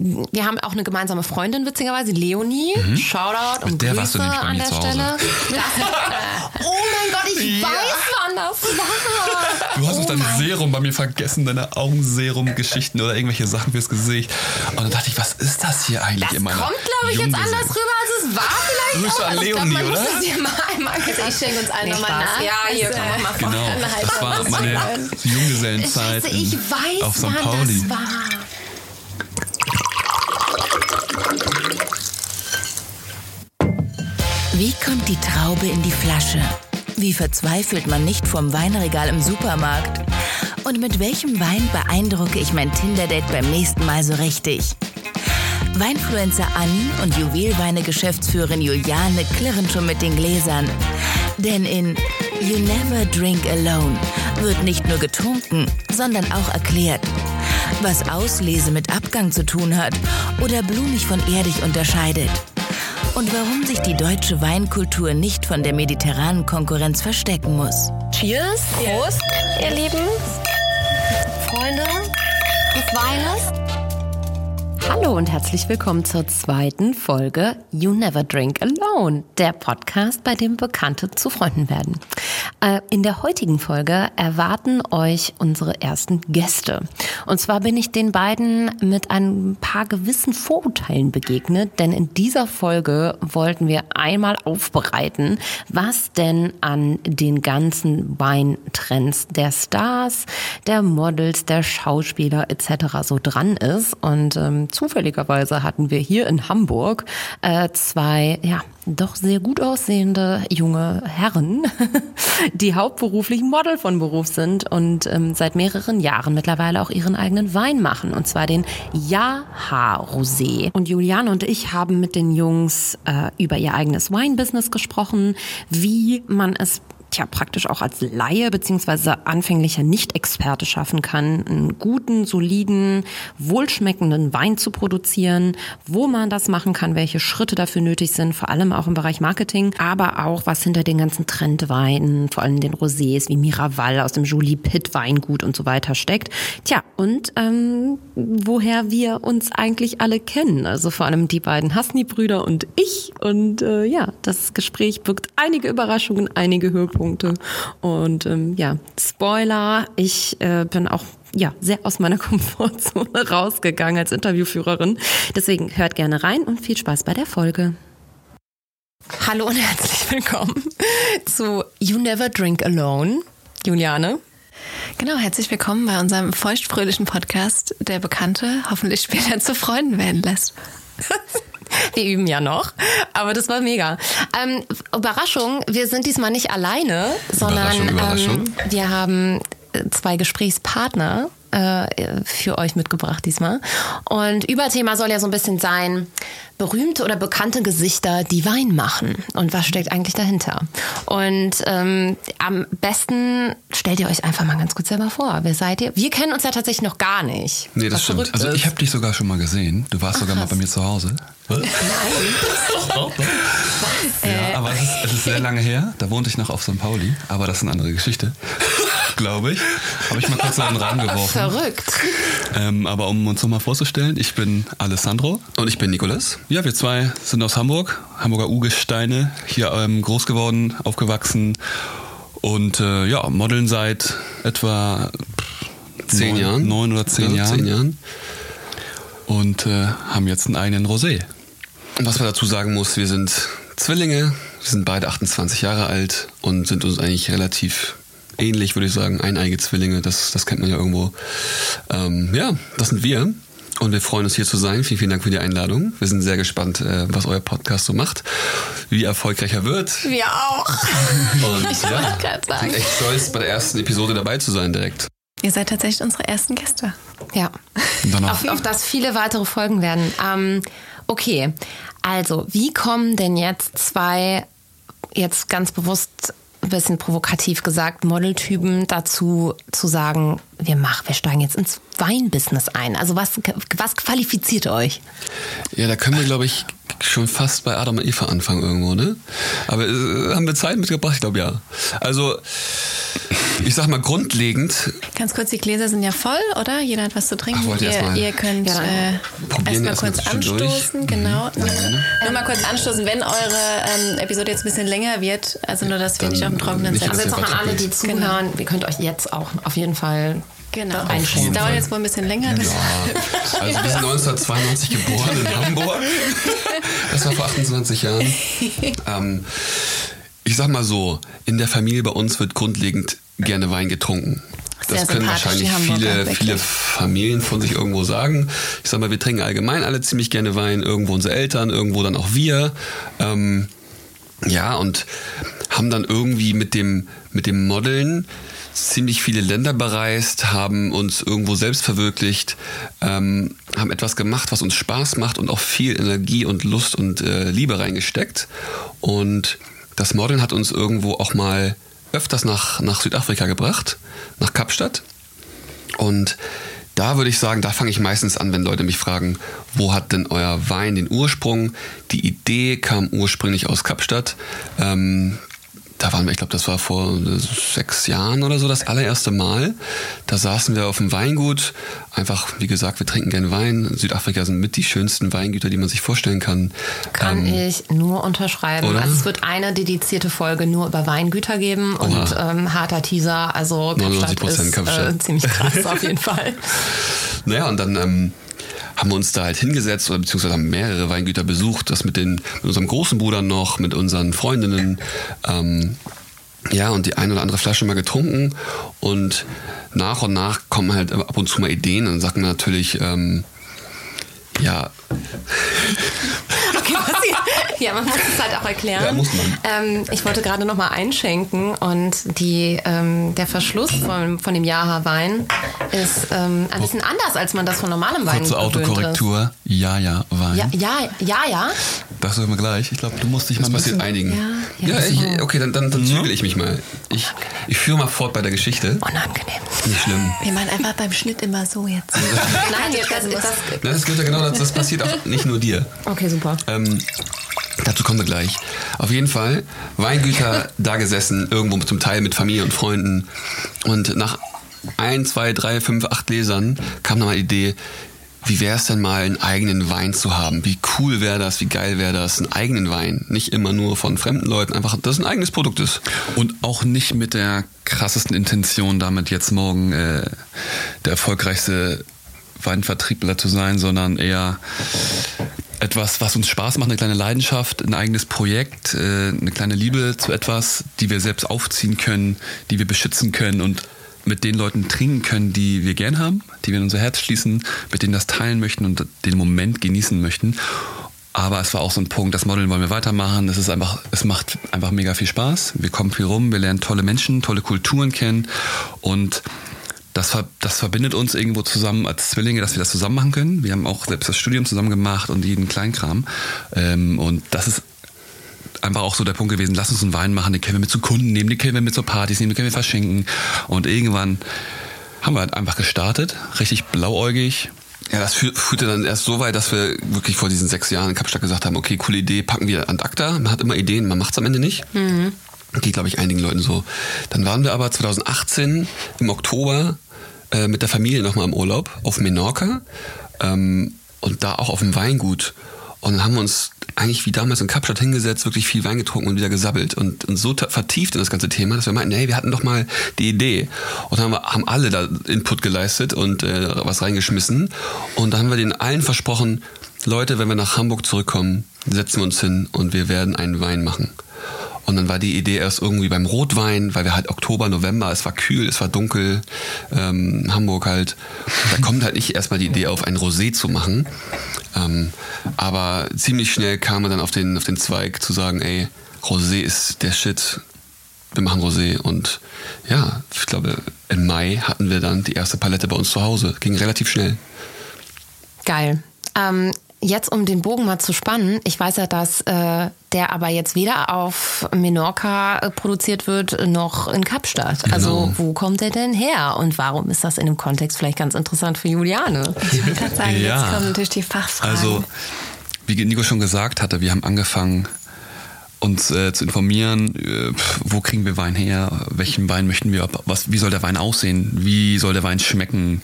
wir haben auch eine gemeinsame Freundin, witzigerweise, Leonie. Mhm. Shoutout und der Grüße an der Stelle. Das, äh, oh mein Gott, ich ja. weiß, wann das war. Du hast oh auch dein Serum bei mir vergessen, deine Augenserum-Geschichten oder irgendwelche Sachen fürs Gesicht. Und dann dachte ich, was ist das hier eigentlich das kommt, glaube ich, jetzt anders rüber, als es war vielleicht. Grüße an Leonie, glaub, oder? Ich schenke uns allen nochmal nach. Ja, hier, komm nochmal Genau, das war meine Junggesellenzeit ich weiß, auf St. wann Pauli. das war. Wie kommt die Traube in die Flasche? Wie verzweifelt man nicht vom Weinregal im Supermarkt? Und mit welchem Wein beeindrucke ich mein Tinder-Date beim nächsten Mal so richtig? Weinfluencer Anni und Juwelweine-Geschäftsführerin Juliane klirren schon mit den Gläsern. Denn in You Never Drink Alone wird nicht nur getrunken, sondern auch erklärt, was Auslese mit Abgang zu tun hat oder blumig von erdig unterscheidet. Und warum sich die deutsche Weinkultur nicht von der mediterranen Konkurrenz verstecken muss. Cheers, Prost, ihr Lieben, Freunde des Weines. Hallo und herzlich willkommen zur zweiten Folge You Never Drink Alone, der Podcast, bei dem Bekannte zu Freunden werden. Äh, in der heutigen Folge erwarten euch unsere ersten Gäste. Und zwar bin ich den beiden mit ein paar gewissen Vorurteilen begegnet, denn in dieser Folge wollten wir einmal aufbereiten, was denn an den ganzen Weintrends der Stars, der Models, der Schauspieler etc. so dran ist. Und ähm, zufälligerweise hatten wir hier in Hamburg äh, zwei, ja, doch sehr gut aussehende junge Herren, die hauptberuflich Model von Beruf sind und ähm, seit mehreren Jahren mittlerweile auch ihren eigenen Wein machen, und zwar den Jaha Rosé. Und Juliane und ich haben mit den Jungs äh, über ihr eigenes Weinbusiness gesprochen, wie man es tja, praktisch auch als Laie beziehungsweise anfänglicher Nicht-Experte schaffen kann, einen guten, soliden, wohlschmeckenden Wein zu produzieren, wo man das machen kann, welche Schritte dafür nötig sind, vor allem auch im Bereich Marketing, aber auch was hinter den ganzen Trendweinen, vor allem den Rosés wie Miraval aus dem Julie Pitt Weingut und so weiter steckt. Tja, und ähm, woher wir uns eigentlich alle kennen, also vor allem die beiden Hasni-Brüder und ich. Und äh, ja, das Gespräch birgt einige Überraschungen, einige Höhepunkte. Und ähm, ja, Spoiler, ich äh, bin auch ja, sehr aus meiner Komfortzone rausgegangen als Interviewführerin. Deswegen hört gerne rein und viel Spaß bei der Folge. Hallo und herzlich willkommen zu You Never Drink Alone. Juliane. Genau, herzlich willkommen bei unserem feuchtfröhlichen Podcast, der Bekannte hoffentlich später zu Freunden werden lässt. Wir üben ja noch, aber das war mega. Ähm, Überraschung, wir sind diesmal nicht alleine, sondern Überraschung, Überraschung. Ähm, wir haben zwei Gesprächspartner äh, für euch mitgebracht diesmal. Und Überthema soll ja so ein bisschen sein, berühmte oder bekannte Gesichter, die Wein machen. Und was steckt eigentlich dahinter? Und ähm, am besten stellt ihr euch einfach mal ganz kurz selber vor. Wer seid ihr? Wir kennen uns ja tatsächlich noch gar nicht. Nee, das stimmt. Also ich habe dich sogar schon mal gesehen. Du warst sogar mal bei mir zu Hause. Ja, aber es ist, es ist sehr lange her. Da wohnte ich noch auf St. Pauli. Aber das ist eine andere Geschichte. Glaube ich. Habe ich mal kurz in den Rahmen geworfen. Verrückt. Ähm, aber um uns nochmal vorzustellen, ich bin Alessandro. Und ich bin Nikolas. Ja, wir zwei sind aus Hamburg, Hamburger Ugesteine, hier ähm, groß geworden, aufgewachsen und äh, ja, modeln seit etwa Zehn neun, Jahren. neun oder zehn Ja, Jahren Zehn Jahren. und äh, haben jetzt einen eigenen Rosé. Und was man dazu sagen muss, wir sind Zwillinge, wir sind beide 28 Jahre alt und sind uns eigentlich relativ ähnlich, würde ich sagen. Eineige Zwillinge, das, das kennt man ja irgendwo. Ähm, ja, das sind wir. Und wir freuen uns hier zu sein. Vielen, vielen Dank für die Einladung. Wir sind sehr gespannt, äh, was euer Podcast so macht, wie erfolgreich er wird. Wir auch. Und Ich ja, sagen. sind echt stolz, bei der ersten Episode dabei zu sein direkt. Ihr seid tatsächlich unsere ersten Gäste. Ja. Auf, auf das viele weitere Folgen werden. Ähm, okay, also wie kommen denn jetzt zwei, jetzt ganz bewusst bisschen provokativ gesagt, Modeltypen dazu zu sagen, wir machen, wir steigen jetzt ins Weinbusiness ein. Also was, was qualifiziert euch? Ja, da können wir, glaube ich, schon fast bei Adam und Eva anfangen irgendwo, ne? Aber äh, haben wir Zeit mitgebracht? Ich glaube ja. Also, ich sag mal grundlegend. Ganz kurz, die Gläser sind ja voll, oder? Jeder hat was zu trinken. Ach, wollt ihr ihr, erst mal- ihr könnt Ja, äh, erstmal erst mal kurz anstoßen, genau. Nur mal kurz anstoßen, wenn eure ähm, Episode jetzt ein bisschen länger wird, also nur, dass wir Dann nicht auf dem Trockenen sitzen. Also jetzt auch an alle, die Genau. zuhören, ihr könnt euch jetzt auch auf jeden Fall Genau. Das dauert jetzt wohl ein bisschen länger. Ja, also wir sind 1992 geboren in Hamburg. Das war vor 28 Jahren. Ähm, ich sag mal so, in der Familie bei uns wird grundlegend gerne Wein getrunken. Das Sehr können wahrscheinlich viele, viele Familien von sich irgendwo sagen. Ich sag mal, wir trinken allgemein alle ziemlich gerne Wein. Irgendwo unsere Eltern, irgendwo dann auch wir. Ähm, ja, und haben dann irgendwie mit dem, mit dem Modeln ziemlich viele Länder bereist, haben uns irgendwo selbst verwirklicht, ähm, haben etwas gemacht, was uns Spaß macht und auch viel Energie und Lust und äh, Liebe reingesteckt. Und das Modeln hat uns irgendwo auch mal öfters nach, nach Südafrika gebracht, nach Kapstadt. Und da würde ich sagen, da fange ich meistens an, wenn Leute mich fragen, wo hat denn euer Wein den Ursprung? Die Idee kam ursprünglich aus Kapstadt. Ähm, da waren wir, ich glaube, das war vor sechs Jahren oder so das allererste Mal. Da saßen wir auf dem Weingut. Einfach, wie gesagt, wir trinken gerne Wein. Südafrika sind mit die schönsten Weingüter, die man sich vorstellen kann. Kann Ähm, ich nur unterschreiben. oder? Also es wird eine dedizierte Folge nur über Weingüter geben und Oha. ähm, harter Teaser. Also Kapstadt 99% ist Kapstadt. Äh, ziemlich krass auf jeden Fall. Naja, und dann ähm, haben wir uns da halt hingesetzt oder beziehungsweise haben mehrere Weingüter besucht, das mit, den, mit unserem großen Bruder noch, mit unseren Freundinnen. Ähm, ja, und die eine oder andere Flasche mal getrunken und nach und nach kommen halt ab und zu mal Ideen. Sagt man natürlich, ähm, ja, Okay, was ja, man muss es halt auch erklären. Ja, muss man. Ähm, ich wollte gerade noch mal einschenken und die, ähm, der Verschluss von, von dem Jaha-Wein ist ähm, ein bisschen anders, als man das von normalem Wein Kurze Autokorrektur. Ja, ja. Ja, ja, ja, ja. Das hören wir gleich. Ich glaube, du musst dich das mal ein bisschen... einigen. Ja, ja, ich, so. okay, dann, dann, dann zügel ich mich mal. Ich, ich führe mal fort bei der Geschichte. Unangenehm. Nicht schlimm. Wir machen einfach beim Schnitt immer so jetzt. Nein, das, das, das, Na, das gilt ja genau, das, das passiert auch nicht nur dir. okay, super. Ähm, dazu kommen wir gleich. Auf jeden Fall, Weingüter da gesessen, irgendwo zum Teil mit Familie und Freunden. Und nach ein, zwei, drei, fünf, acht Gläsern kam dann mal die Idee, wie wäre es denn mal, einen eigenen Wein zu haben? Wie cool wäre das? Wie geil wäre das? Einen eigenen Wein. Nicht immer nur von fremden Leuten, einfach, dass es ein eigenes Produkt ist. Und auch nicht mit der krassesten Intention, damit jetzt morgen äh, der erfolgreichste Weinvertriebler zu sein, sondern eher etwas, was uns Spaß macht, eine kleine Leidenschaft, ein eigenes Projekt, äh, eine kleine Liebe zu etwas, die wir selbst aufziehen können, die wir beschützen können und mit den Leuten trinken können, die wir gern haben, die wir in unser Herz schließen, mit denen das teilen möchten und den Moment genießen möchten. Aber es war auch so ein Punkt, das Modeln wollen wir weitermachen. Es ist einfach, es macht einfach mega viel Spaß. Wir kommen viel rum, wir lernen tolle Menschen, tolle Kulturen kennen und das, ver- das verbindet uns irgendwo zusammen als Zwillinge, dass wir das zusammen machen können. Wir haben auch selbst das Studium zusammen gemacht und jeden Kleinkram. Ähm, und das ist einfach auch so der Punkt gewesen, lass uns einen Wein machen, den können wir mit zu Kunden nehmen, den können wir mit zu Partys nehmen, den können wir verschenken. Und irgendwann haben wir halt einfach gestartet, richtig blauäugig. Ja, das führ- führte dann erst so weit, dass wir wirklich vor diesen sechs Jahren in Kapstadt gesagt haben, okay, coole Idee, packen wir an acta. Man hat immer Ideen, man macht es am Ende nicht. Geht, glaube ich, einigen Leuten so. Dann waren wir aber 2018 im Oktober äh, mit der Familie nochmal im Urlaub auf Menorca ähm, und da auch auf dem Weingut. Und dann haben wir uns eigentlich wie damals in Kapstadt hingesetzt, wirklich viel Wein getrunken und wieder gesabbelt und, und so vertieft in das ganze Thema, dass wir meinten, hey, wir hatten doch mal die Idee. Und dann haben, wir, haben alle da Input geleistet und äh, was reingeschmissen. Und dann haben wir denen allen versprochen, Leute, wenn wir nach Hamburg zurückkommen, setzen wir uns hin und wir werden einen Wein machen. Und dann war die Idee erst irgendwie beim Rotwein, weil wir halt Oktober, November, es war kühl, es war dunkel, ähm, Hamburg halt. Da kommt halt nicht erstmal die Idee auf, ein Rosé zu machen. Ähm, aber ziemlich schnell kam man dann auf den, auf den Zweig zu sagen, ey, Rosé ist der Shit. Wir machen Rosé. Und ja, ich glaube, im Mai hatten wir dann die erste Palette bei uns zu Hause. Ging relativ schnell. Geil. Ähm, jetzt, um den Bogen mal zu spannen, ich weiß ja, dass äh, der aber jetzt weder auf Menorca äh, produziert wird, noch in Kapstadt. Also Genau. wo kommt der denn her? Und warum ist das in dem Kontext vielleicht ganz interessant für Juliane? Ich gerade sagen, Ja. jetzt kommen natürlich die Fachfragen. Also wie Nico schon gesagt hatte, wir haben angefangen, uns äh, zu informieren, äh, wo kriegen wir Wein her, welchen Wein möchten wir, was, wie soll der Wein aussehen, wie soll der Wein schmecken,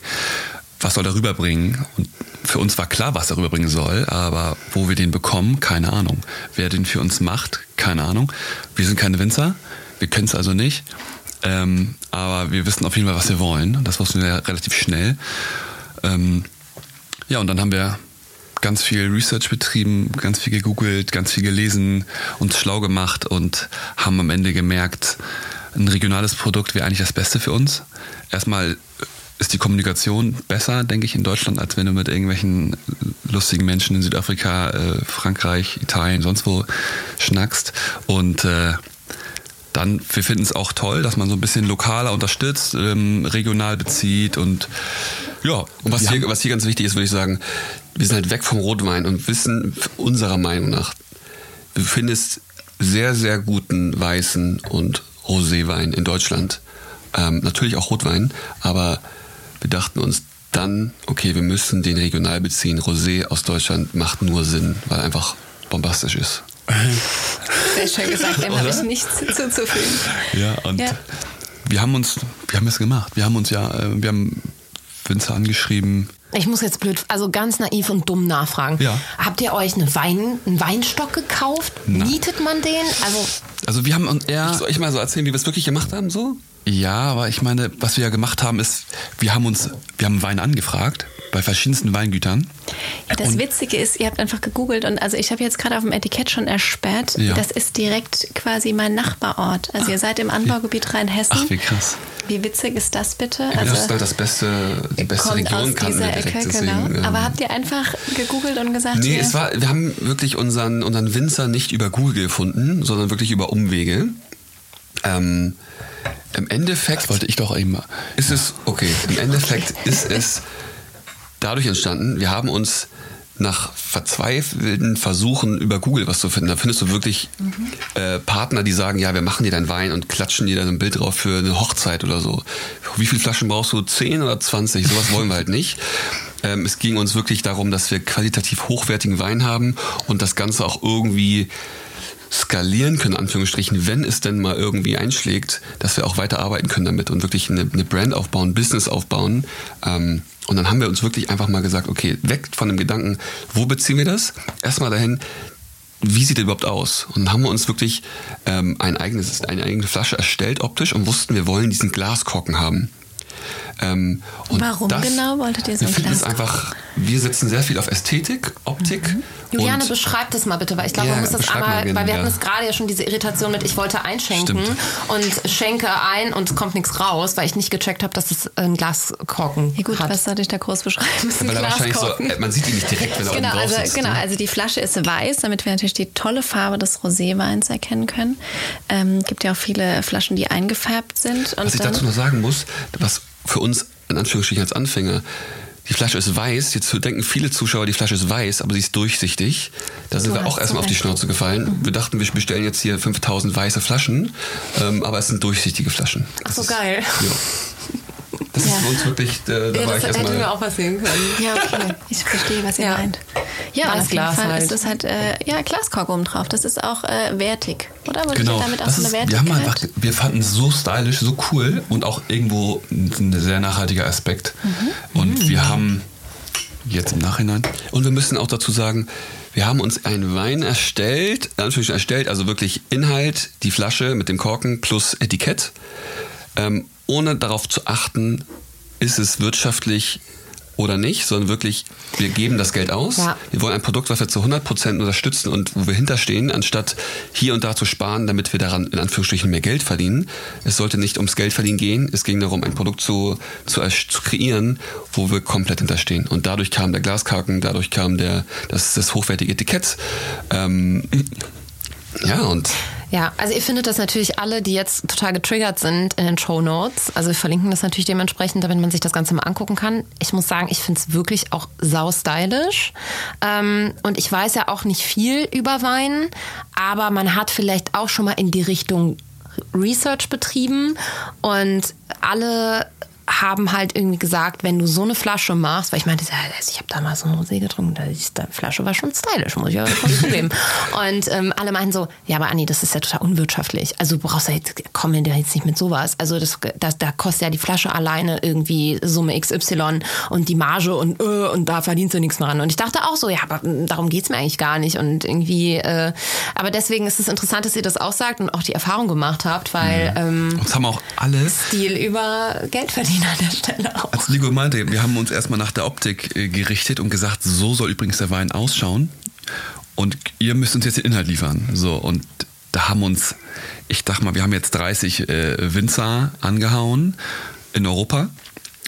was soll er rüberbringen. Und für uns war klar, was er rüberbringen soll, aber wo wir den bekommen, keine Ahnung. Wer den für uns macht, keine Ahnung. Wir sind keine Winzer, wir können es also nicht. Ähm, aber wir wissen auf jeden Fall, was wir wollen. Das wussten wir relativ schnell. Ähm, ja, und dann haben wir ganz viel Research betrieben, ganz viel gegoogelt, ganz viel gelesen, uns schlau gemacht und haben am Ende gemerkt, ein regionales Produkt wäre eigentlich das Beste für uns. Erstmal ist die Kommunikation besser, denke ich, in Deutschland, als wenn du mit irgendwelchen lustigen Menschen in Südafrika, äh, Frankreich, Italien, sonst wo schnackst. Und äh, dann, wir finden es auch toll, dass man so ein bisschen lokaler unterstützt, ähm, regional bezieht und ja. Und was hier, was hier ganz wichtig ist, würde ich sagen, wir sind halt weg vom Rotwein und wissen unserer Meinung nach, du findest sehr, sehr guten weißen und Roséwein in Deutschland. Ähm, natürlich auch Rotwein, aber wir dachten uns dann, okay, wir müssen den regional beziehen. Rosé aus Deutschland macht nur Sinn, weil er einfach bombastisch ist. Sehr schön gesagt, dem habe ich nichts zuzufügen. Ja, und ja. wir haben uns, wir haben es gemacht. Wir haben uns ja, äh, wir haben Winzer angeschrieben. Ich muss jetzt blöd, also ganz naiv und dumm nachfragen. Ja. Habt ihr euch eine Wein, einen Weinstock gekauft? Nein. Nietet man den? Also, Also wir haben uns eher. Soll ich mal so erzählen, wie wir es wirklich gemacht haben, so? Ja, aber ich meine, was wir ja gemacht haben, ist, wir haben uns, wir haben Wein angefragt bei verschiedensten Weingütern. Ja, das Und- Witzige ist, ihr habt einfach gegoogelt und also ich habe jetzt gerade auf dem Etikett schon ersperrt, Ja. das ist direkt quasi mein Nachbarort. Also ihr seid im Anbaugebiet Rheinhessen. Ach, wie krass. Wie witzig ist das bitte? das ist Also halt das beste, die beste kommt Region aus kannten wir direkt. Ecke, deswegen, genau. ähm, Aber habt ihr einfach gegoogelt und gesagt, Nee, es war, wir haben wirklich unseren, unseren Winzer nicht über Google gefunden, sondern wirklich über Umwege. Ähm, Im Endeffekt wollte ich doch eben. ist es, okay, im Endeffekt ist es dadurch entstanden, wir haben uns nach verzweifelten Versuchen über Google was zu finden, da findest du wirklich äh, Partner, die sagen, ja, wir machen dir deinen Wein und klatschen dir dann ein Bild drauf für eine Hochzeit oder so. Wie viele Flaschen brauchst du? 10 oder 20? Sowas wollen wir halt nicht. Ähm, es ging uns wirklich darum, dass wir qualitativ hochwertigen Wein haben und das Ganze auch irgendwie skalieren können, Anführungsstrichen, wenn es denn mal irgendwie einschlägt, dass wir auch weiter arbeiten können damit und wirklich eine, eine Brand aufbauen, Business aufbauen. Ähm, und dann haben wir uns wirklich einfach mal gesagt, okay, weg von dem Gedanken, wo beziehen wir das? Erstmal dahin, wie sieht der überhaupt aus? Und dann haben wir uns wirklich ähm, ein eigenes, eine eigene Flasche erstellt optisch und wussten, wir wollen diesen Glaskorken haben. Ähm, und Warum genau wolltet ihr so wir einen finden es einfach, wir setzen sehr viel auf Ästhetik, Optik. Juliane, und beschreib das mal bitte, weil ich glaube, Ja, man muss das einmal, weil wir ja. hatten es gerade ja schon diese Irritation mit, ich wollte einschenken Stimmt. und schenke ein und es kommt nichts raus, weil ich nicht gecheckt habe, dass es ein Glaskorken ja gut, hat. was soll ich da groß beschreiben? Ein weil er wahrscheinlich so, Glaskorken. man sieht ihn nicht direkt, wenn er Genau, oben drauf also, sitzt. genau, ne? also die Flasche ist weiß, damit wir natürlich die tolle Farbe des Roséweins erkennen können. Ähm, gibt ja auch viele Flaschen, die eingefärbt sind. Und Was ich dann, dazu noch sagen muss, was für uns in Anführungsstrichen als Anfänger, die Flasche ist weiß. Jetzt denken viele Zuschauer, die Flasche ist weiß, aber sie ist durchsichtig. Da sind wir auch erstmal auf die. Schnauze gefallen. Wir dachten, wir bestellen jetzt hier 5000 weiße Flaschen, ähm, aber es sind durchsichtige Flaschen. Ach so geil. Ist, ja. Das Ja. ist für uns wirklich, äh, da Ja, war das ich hätten wir erstmal. auch passieren können. Ja, okay. Ich verstehe, was ihr Ja. meint. Ja, und auf jeden Weißglas Fall halt. ist das halt, äh, ja, Glaskork oben drauf. Das ist auch äh, wertig, oder? Wolltet Genau. damit auch Das so eine ist, wir, haben Wertigkeit? einfach, wir fanden es so stylisch, so cool und auch irgendwo ein sehr nachhaltiger Aspekt. Mhm. Und wir haben jetzt im Nachhinein. Und wir müssen auch dazu sagen, wir haben uns einen Wein erstellt, Anführungsstrichen erstellt, also wirklich Inhalt, die Flasche mit dem Korken plus Etikett, ähm, ohne darauf zu achten, ist es wirtschaftlich oder nicht, sondern wirklich, wir geben das Geld aus. Ja. Wir wollen ein Produkt, was wir zu 100% unterstützen und wo wir hinterstehen, anstatt hier und da zu sparen, damit wir daran in Anführungsstrichen mehr Geld verdienen. Es sollte nicht ums Geld verdienen gehen, es ging darum, ein Produkt zu, zu, zu kreieren, wo wir komplett hinterstehen. Und dadurch kam der Glaskarken, dadurch kam der, das, das hochwertige Etikett. Ähm, ja, und Ja, also ihr findet das natürlich alle, die jetzt total getriggert sind, in den Show Notes. Also wir verlinken das natürlich dementsprechend, damit man sich das Ganze mal angucken kann. Ich muss sagen, ich finde es wirklich auch sau stylisch. Ähm, und ich weiß ja auch nicht viel über Wein, aber man hat vielleicht auch schon mal in die Richtung Research betrieben und alle haben halt irgendwie gesagt, wenn du so eine Flasche machst, weil ich meinte, ja, ich habe damals so ein Rosé getrunken, die Flasche war schon stylisch, muss ich ja schon zugeben. Und ähm, alle meinten so, ja, aber Anni, das ist ja total unwirtschaftlich. Also du brauchst ja jetzt, komm ja jetzt nicht mit sowas. Also das, das, da kostet ja die Flasche alleine irgendwie Summe XY und die Marge und, äh, und da verdienst du nichts dran. Und ich dachte auch so, ja, aber hm, darum geht's mir eigentlich gar nicht. Und irgendwie, äh, aber deswegen ist es interessant, dass ihr das auch sagt und auch die Erfahrung gemacht habt, weil ähm, Uns haben auch alle Stil über Geld verdienen an der Stelle auch. Als Nico meinte, wir haben uns erstmal nach der Optik äh, gerichtet und gesagt, so soll übrigens der Wein ausschauen. Und ihr müsst uns jetzt den Inhalt liefern. So, und da haben uns, ich dachte mal, wir haben jetzt 30 äh, Winzer angehauen in Europa.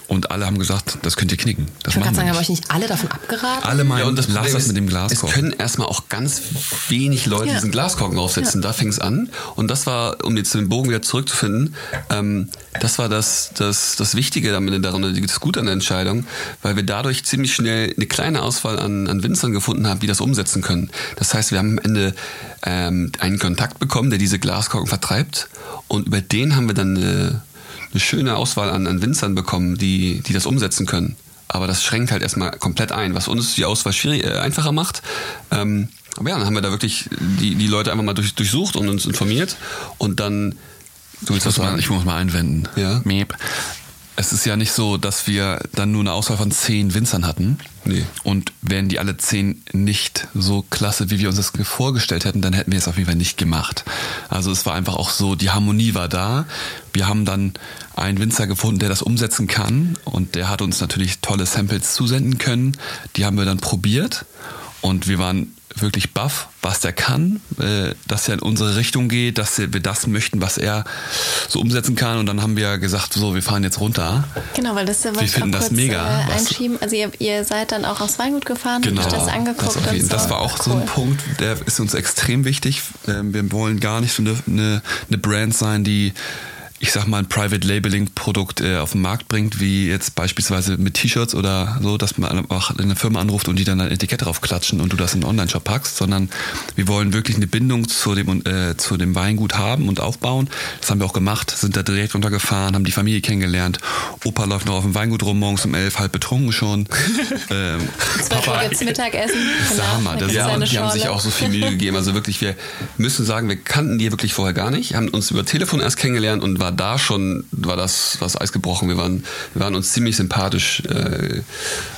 Und alle haben gesagt, das könnt ihr knicken. Das Ich gerade sagen, haben euch nicht. alle davon abgeraten? Alle meinen, Ja, und das lass das ist, mit dem Es Glaskorb. können erstmal auch ganz wenig Leute Ja. diesen Glaskorken draufsetzen. Da fing es an. Und das war, um jetzt den Bogen wieder zurückzufinden, ähm, das war das, das, das Wichtige damit daran, das Gute an der Entscheidung, weil wir dadurch ziemlich schnell eine kleine Auswahl an, an Winzern gefunden haben, die das umsetzen können. Das heißt, wir haben am Ende ähm, einen Kontakt bekommen, der diese Glaskorken vertreibt. Und über den haben wir dann eine, eine schöne Auswahl an, an Winzern bekommen, die, die das umsetzen können. Aber das schränkt halt erstmal komplett ein, was uns die Auswahl schwierig, äh, einfacher macht. Ähm, aber ja, dann haben wir da wirklich die, die Leute einfach mal durch, durchsucht und uns informiert und dann. Du willst Ich muss, mal, ich muss mal einwenden. Ja. Miep. Es ist ja nicht so, dass wir dann nur eine Auswahl von zehn Winzern hatten. Nee. Und wären die alle zehn nicht so klasse, wie wir uns das vorgestellt hätten, dann hätten wir es auf jeden Fall nicht gemacht. Also es war einfach auch so, die Harmonie war da. Wir haben dann einen Winzer gefunden, der das umsetzen kann. Und der hat uns natürlich tolle Samples zusenden können. Die haben wir dann probiert. Und wir waren wirklich baff, was der kann, äh, dass er in unsere Richtung geht, dass wir das möchten, was er so umsetzen kann. Und dann haben wir gesagt, so, wir fahren jetzt runter. Genau, weil das wollte Wir ich finden auch das mega, Äh, was- einschieben. Also ihr, ihr seid dann auch aufs Weingut gefahren, Genau, habt euch das angeguckt das, jeden, so. das war auch so Cool. ein Punkt, der ist uns extrem wichtig. Ähm, Wir wollen gar nicht so eine, eine, eine Brand sein, die ich sag mal, ein Private Labeling Produkt äh, auf den Markt bringt, wie jetzt beispielsweise mit T-Shirts oder so, dass man auch eine Firma anruft und die dann ein Etikett drauf klatschen und du das in den Online-Shop packst, sondern wir wollen wirklich eine Bindung zu dem, äh, zu dem Weingut haben und aufbauen. Das haben wir auch gemacht, sind da direkt runtergefahren, haben die Familie kennengelernt. Opa läuft noch auf dem Weingut rum, morgens um elf, halb betrunken schon. ähm, Uhr gibt's Mittagessen. Genau, Sag mal, das- Ja, und die haben sich auch so viel Mühe gegeben. Also wirklich, wir müssen sagen, wir kannten die wirklich vorher gar nicht, haben uns über Telefon erst kennengelernt und war da schon, war das, was Eis gebrochen. Wir waren, wir waren uns ziemlich sympathisch. Äh,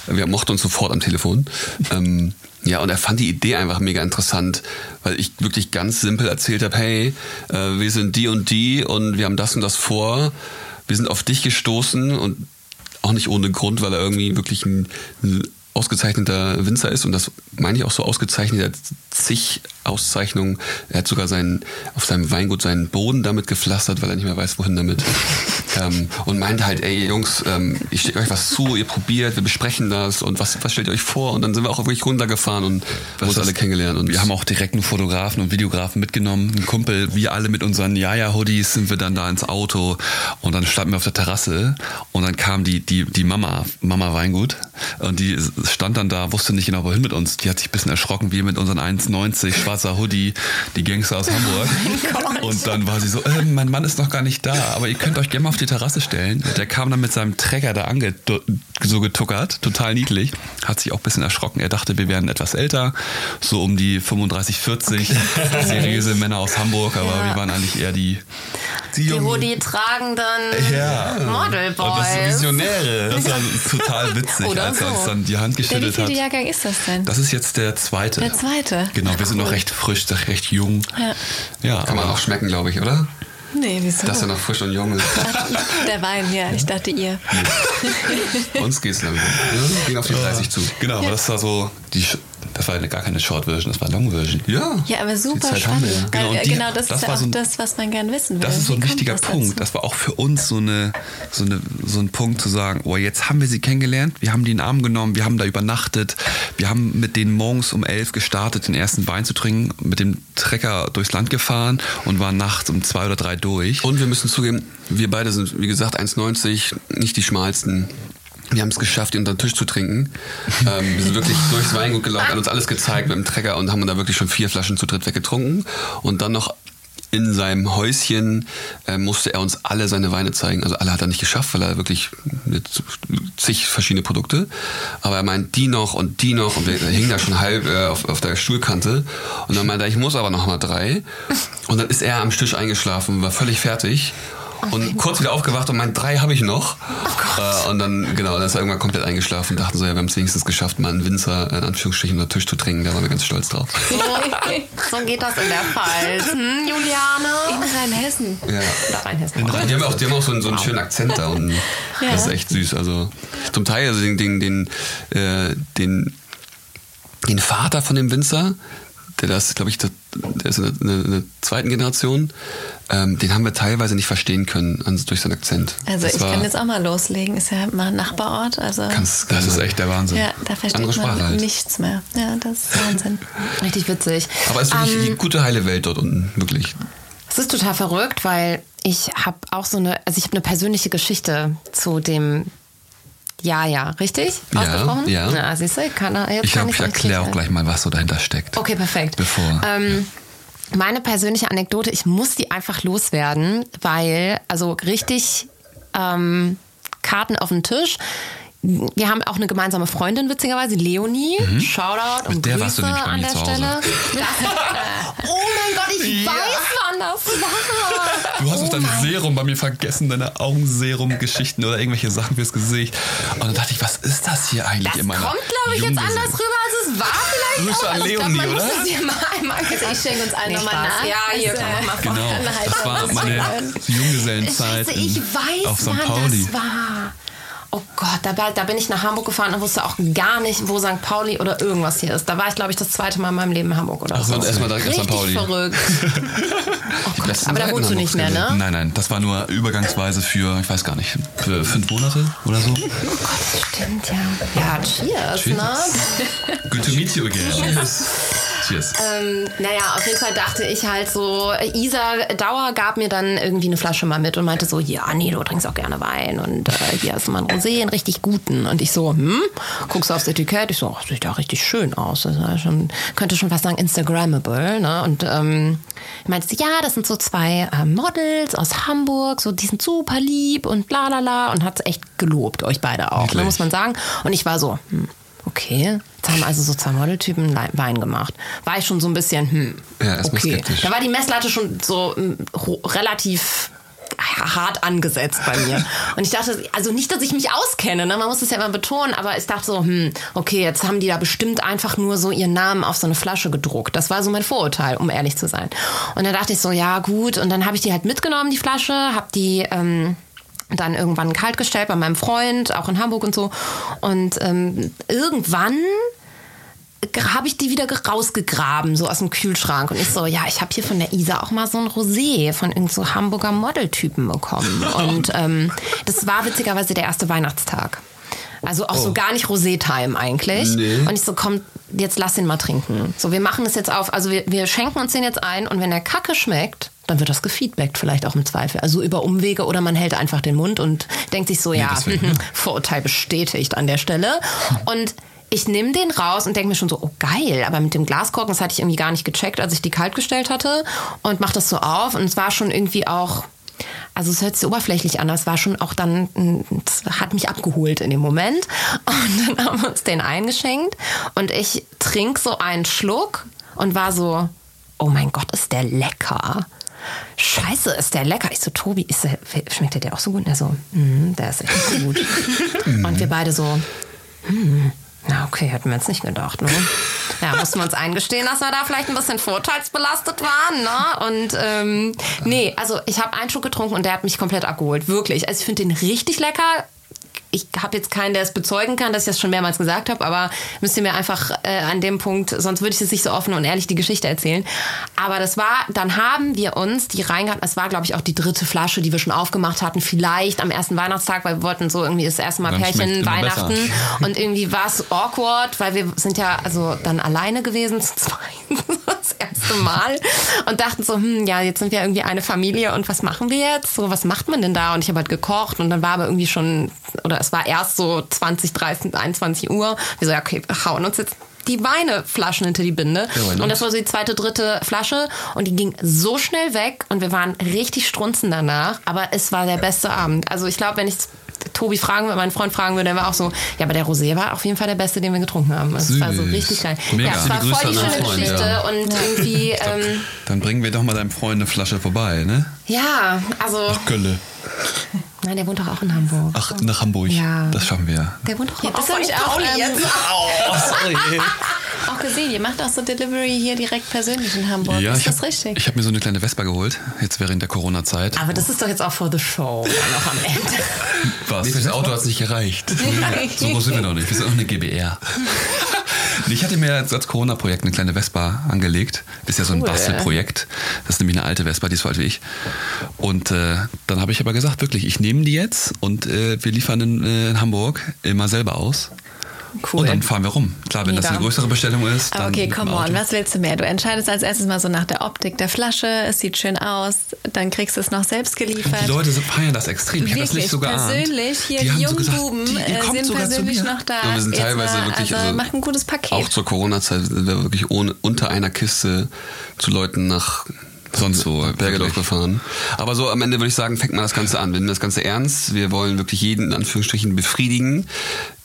wir mochten uns sofort am Telefon. Ähm, ja, und er fand die Idee einfach mega interessant, weil ich wirklich ganz simpel erzählt habe, hey, äh, wir sind die und die und wir haben das und das vor. Wir sind auf dich gestoßen und auch nicht ohne Grund, weil er irgendwie wirklich ein, ein ausgezeichneter Winzer ist und das meine ich auch so ausgezeichnet. Er hat zig Auszeichnungen. Er hat sogar seinen, auf seinem Weingut seinen Boden damit gepflastert, weil er nicht mehr weiß, wohin damit. ähm, und meinte halt, ey Jungs, ähm, ich stecke euch was zu, ihr probiert, wir besprechen das und was, was stellt ihr euch vor? Und dann sind wir auch wirklich runtergefahren und haben uns alle kennengelernt. Und wir haben auch direkt einen Fotografen und Videografen mitgenommen. Ein Kumpel, wir alle mit unseren Jaja-Hoodies sind wir dann da ins Auto und dann standen wir auf der Terrasse und dann kam die, die, die Mama, Mama Weingut und die stand dann da, wusste nicht genau wohin mit uns. Die hat sich ein bisschen erschrocken, wir mit unseren 1,90, schwarzer Hoodie, die Gangster aus Hamburg. und dann war sie so, äh, mein Mann ist noch gar nicht da, aber ihr könnt euch gerne mal auf die Terrasse stellen. Und der kam dann mit seinem Trecker da ange so getuckert, total niedlich, hat sich auch ein bisschen erschrocken. Er dachte, wir wären etwas älter, so um die 35, 40, seriöse Männer aus Hamburg, aber Ja. wir waren eigentlich eher die, die, Die Hoodie tragenden ja. Model Und das Boys. Visionäre. Das war total witzig, Oder als er so. uns dann die Hand Der geschüttelt wievielte hat. Jahrgang ist das denn? Das ist jetzt der zweite. Der zweite? Genau, wir Ach, sind noch recht frisch, recht jung. Ja. Ja, Kann man auch schmecken, glaube ich, oder? Nee, wieso? Dass er noch frisch und jung ist. Der Wein, ja. Ich dachte ihr. Uns geht's langsam. Ja, ging auf die 30 zu. Genau, aber das war so, die, das war eine, gar keine Short Version, das war Long Version. Ja. Ja, aber super haben spannend. ja. Weil, Genau, die- genau das, das ist ja auch so ein- das, was man gern wissen will. Das ist so ein wichtiger das Punkt. dazu? Das war auch für uns so, eine, so, eine, so ein Punkt zu sagen, oh, jetzt haben wir sie kennengelernt, wir haben die in den Arm genommen, wir haben da übernachtet, wir haben mit denen morgens um elf gestartet, den ersten Wein zu trinken, mit dem Trecker durchs Land gefahren und waren nachts um zwei oder drei durch. Und wir müssen zugeben, wir beide sind, wie gesagt, 1,90, nicht die schmalsten. Wir haben es geschafft, ihn unter den Tisch zu trinken. ähm, wir sind wirklich durchs Weingut gelaufen, hat uns alles gezeigt mit dem Trecker und haben da wirklich schon vier Flaschen zu dritt weggetrunken. Und dann noch in seinem Häuschen äh, musste er uns alle seine Weine zeigen. Also alle hat er nicht geschafft, weil er wirklich zig verschiedene Produkte. Aber er meint die noch und die noch und wir hingen da schon halb äh, auf, auf der Stuhlkante. Und dann meinte er, ich muss aber noch mal drei. Und dann ist er am Tisch eingeschlafen, war völlig fertig. Und kurz wieder aufgewacht und meint, drei habe ich noch. äh, und dann, genau, dann ist er irgendwann komplett eingeschlafen und dachten so, ja, wir haben es wenigstens geschafft, mal einen Winzer in Anführungsstrichen unter Tisch zu trinken. Da waren wir ganz stolz drauf. so geht das in der Pfalz. Hm, Juliane? In Rheinhessen. Ja. Oder Rheinhessen. Die haben auch, die haben auch so einen, so einen schönen Akzent da und das ist echt süß. Also zum Teil, also den, den, den, äh, den, den Vater von dem Winzer, der das, glaube ich, der, ist in der, in der zweiten Generation, ähm, den haben wir teilweise nicht verstehen können also durch seinen Akzent. Also Das ich war kann jetzt auch mal loslegen. Ist ja mal ein Nachbarort. Also ganz, Das ist echt der Wahnsinn. ja, da versteht Andere man halt. nichts mehr. Ja, das ist Wahnsinn. Richtig witzig. Aber es ist wirklich Ähm, die gute heile Welt dort unten, wirklich. Es ist total verrückt, weil ich habe auch so eine, also ich habe eine persönliche Geschichte zu dem Ja, ja, richtig? Ja, Ausgesprochen? ja. Na, siehst du, kann er jetzt Ich glaube, ich erkläre auch gleich mal, was so dahinter steckt. Okay, perfekt. Bevor. Ähm, Meine persönliche Anekdote, ich muss die einfach loswerden, weil, also richtig ähm, Karten auf den Tisch. Wir haben auch eine gemeinsame Freundin, witzigerweise, Leonie. Shoutout und Mhm. Mit der Grüße warst du nämlich an der. Stelle. Oh mein Gott, ich weiß, wann das war. Du hast oh auch dein mein Serum bei mir vergessen, deine Augenserum-Geschichten oder irgendwelche Sachen fürs Gesicht. Und dann dachte ich, was ist das hier eigentlich Das in kommt, glaube ich, jetzt anders rüber, als es war vielleicht. Grüße auch. an Also glaub, Leonie, muss oder? das hier mal einmal gesagt. Ich schenke uns allen nochmal nach. Ja, hier, Das, komm, mal vor. Genau, das war meine. Junggesellenzeit ich in- weiß, auf St. wann Pauli. das war. Oh Gott, da, da bin ich nach Hamburg gefahren und wusste auch gar nicht, wo St. Pauli oder irgendwas hier ist. Da war ich, glaube ich, das zweite Mal in meinem Leben in Hamburg oder so. Und erstmal direkt nach St. Richtig Pauli. verrückt. Oh Gott, aber da wohnst du nicht mehr, ne? Nein, nein, das war nur übergangsweise für, ich weiß gar nicht, für fünf Monate oder so. Stimmt, ja. Ja, cheers, Cheers. ne? Good to meet you again. Cheers. Cheers. Ähm, naja, auf jeden Fall dachte ich halt so, Isa Dauer gab mir dann irgendwie eine Flasche mal mit und meinte so, ja, nee, du trinkst auch gerne Wein und äh, hier ist mal ein Rosé, einen richtig guten. Und ich so, hm, guckst du aufs Etikett, ich so, ach, sieht ja richtig schön aus. Das ist ja schon, könnte schon fast sagen Instagrammable, ne? Und ähm, meinte, sie, ja, das sind so zwei äh, Models aus Hamburg, so, die sind super lieb und bla bla bla und hat echt gelobt, euch beide auch, ne, muss man sagen. Und ich war so, hm, Okay, jetzt haben also so zwei Modeltypen Wein gemacht. War ich schon so ein bisschen, hm, Ja, okay. skeptisch. Da war die Messlatte schon so hm, relativ hart angesetzt bei mir. Und ich dachte, also nicht, dass ich mich auskenne, ne? man muss es ja immer betonen, aber ich dachte so, hm, okay, jetzt haben die da bestimmt einfach nur so ihren Namen auf so eine Flasche gedruckt. Das war so mein Vorurteil, um ehrlich zu sein. Und dann dachte ich so, ja gut, und dann habe ich die halt mitgenommen, die Flasche, habe die... Ähm, dann irgendwann kalt gestellt bei meinem Freund, auch in Hamburg und so. Und ähm, irgendwann habe ich die wieder ge- rausgegraben, so aus dem Kühlschrank. Und ich so, ja, ich habe hier von der Isa auch mal so ein Rosé von irgend so Hamburger Modeltypen bekommen. Und ähm, das war witzigerweise der erste Weihnachtstag. Also auch so gar nicht Rosé-Time eigentlich. Nee. Und ich so, komm, jetzt lass ihn mal trinken. So, wir machen es jetzt auf. Also wir, wir schenken uns den jetzt ein und wenn der Kacke schmeckt, dann wird das gefeedbackt, vielleicht auch im Zweifel. Also über Umwege oder man hält einfach den Mund und denkt sich so, ja, deswegen, Vorurteil bestätigt an der Stelle. Und ich nehme den raus und denke mir schon so, oh geil, aber mit dem Glaskorken, das hatte ich irgendwie gar nicht gecheckt, als ich die kalt gestellt hatte und mach das so auf und es war schon irgendwie auch, also es hört sich oberflächlich an, es war schon auch dann, hat mich abgeholt in dem Moment und dann haben wir uns den eingeschenkt und ich trinke so einen Schluck und war so, oh mein Gott, ist der lecker. Scheiße, ist der lecker. Ich so, Tobi, ist der, schmeckt der dir auch so gut? Und er so, "Mhm, der ist echt gut. und wir beide so, na, okay, hätten wir jetzt nicht gedacht, ne? Ja, mussten wir uns eingestehen, dass wir da vielleicht ein bisschen vorteilsbelastet waren, ne? Und ähm, nee, also ich habe einen Schluck getrunken und der hat mich komplett abgeholt. Wirklich. Also ich finde den richtig lecker. Ich habe jetzt keinen, der es bezeugen kann, dass ich das schon mehrmals gesagt habe, aber müsst ihr mir einfach äh, an dem Punkt, sonst würde ich jetzt nicht so offen und ehrlich die Geschichte erzählen. Aber das war, dann haben wir uns die reingehabt, es war glaube ich auch die dritte Flasche, die wir schon aufgemacht hatten, vielleicht am ersten Weihnachtstag, weil wir wollten so irgendwie das erste Mal Dann Pärchen Weihnachten besser. und irgendwie war es awkward, weil wir sind ja also dann alleine gewesen zu zweit. Erste Mal und dachten so, hm, ja, jetzt sind wir irgendwie eine Familie und was machen wir jetzt? So, was macht man denn da? Und ich habe halt gekocht und dann war aber irgendwie schon, oder es war erst so 20, 30, 21 Uhr. Wir so, ja, okay, wir hauen uns jetzt die Weineflaschen hinter die Binde. Ja, und das war so die zweite, dritte Flasche und die ging so schnell weg und wir waren richtig strunzen danach, aber es war der beste Abend. Also ich glaube, wenn ich Tobi fragen würde, meinen Freund fragen würde, der war auch so, ja, aber der Rosé war auf jeden Fall der beste, den wir getrunken haben. Es war so Süß. richtig geil. Mega. Ja, es war voll die schöne Freund, Geschichte ja. und irgendwie, ähm, Dann bringen wir doch mal deinem Freund eine Flasche vorbei, ne? ja, also, Gölle. Nein, der wohnt doch auch in Hamburg. Ach, nach Hamburg. Ja. Das schaffen wir. Der wohnt doch Ja, auch das habe ich in auch, ähm, jetzt. Oh, sorry. auch gesehen. Ihr macht auch so Delivery hier direkt persönlich in Hamburg. Ja, ist ich das habe richtig? hab mir so eine kleine Vespa geholt, jetzt während der Corona-Zeit. Aber das ist doch jetzt auch for the show, auch am Ende. Was? Nee, das Auto hat es nicht gereicht. So groß sind wir noch nicht. Wir sind noch eine GBR. Ich hatte mir als als Corona-Projekt eine kleine Vespa angelegt. Ist ja so ein Cool. Bastelprojekt. Das ist nämlich eine alte Vespa, die ist so alt wie ich. Und äh, dann habe ich aber gesagt, wirklich, ich nehme die jetzt und äh, wir liefern in, äh, in Hamburg immer selber aus. Cool. Und dann fahren wir rum. Klar, wenn das Mega. eine größere Bestellung ist. Dann okay, come on, was willst du mehr? Du entscheidest als erstes mal so nach der Optik der Flasche, es sieht schön aus, dann kriegst du es noch selbst geliefert. Die Leute so feiern das extrem. Ich habe das nicht so geahnt. persönlich, hier Die die so jungen gesagt, Buben äh, sind persönlich noch da. Ja, wir sind Jetzt teilweise mal, wirklich, Also, also macht ein gutes Paket. Auch zur Corona-Zeit sind wir wirklich ohne, unter einer Kiste zu Leuten nach Sonst wo, Bergedorf wirklich. gefahren. Aber so am Ende würde ich sagen, fängt mal das Ganze an. Wir nehmen das Ganze ernst. Wir wollen wirklich jeden in Anführungsstrichen befriedigen.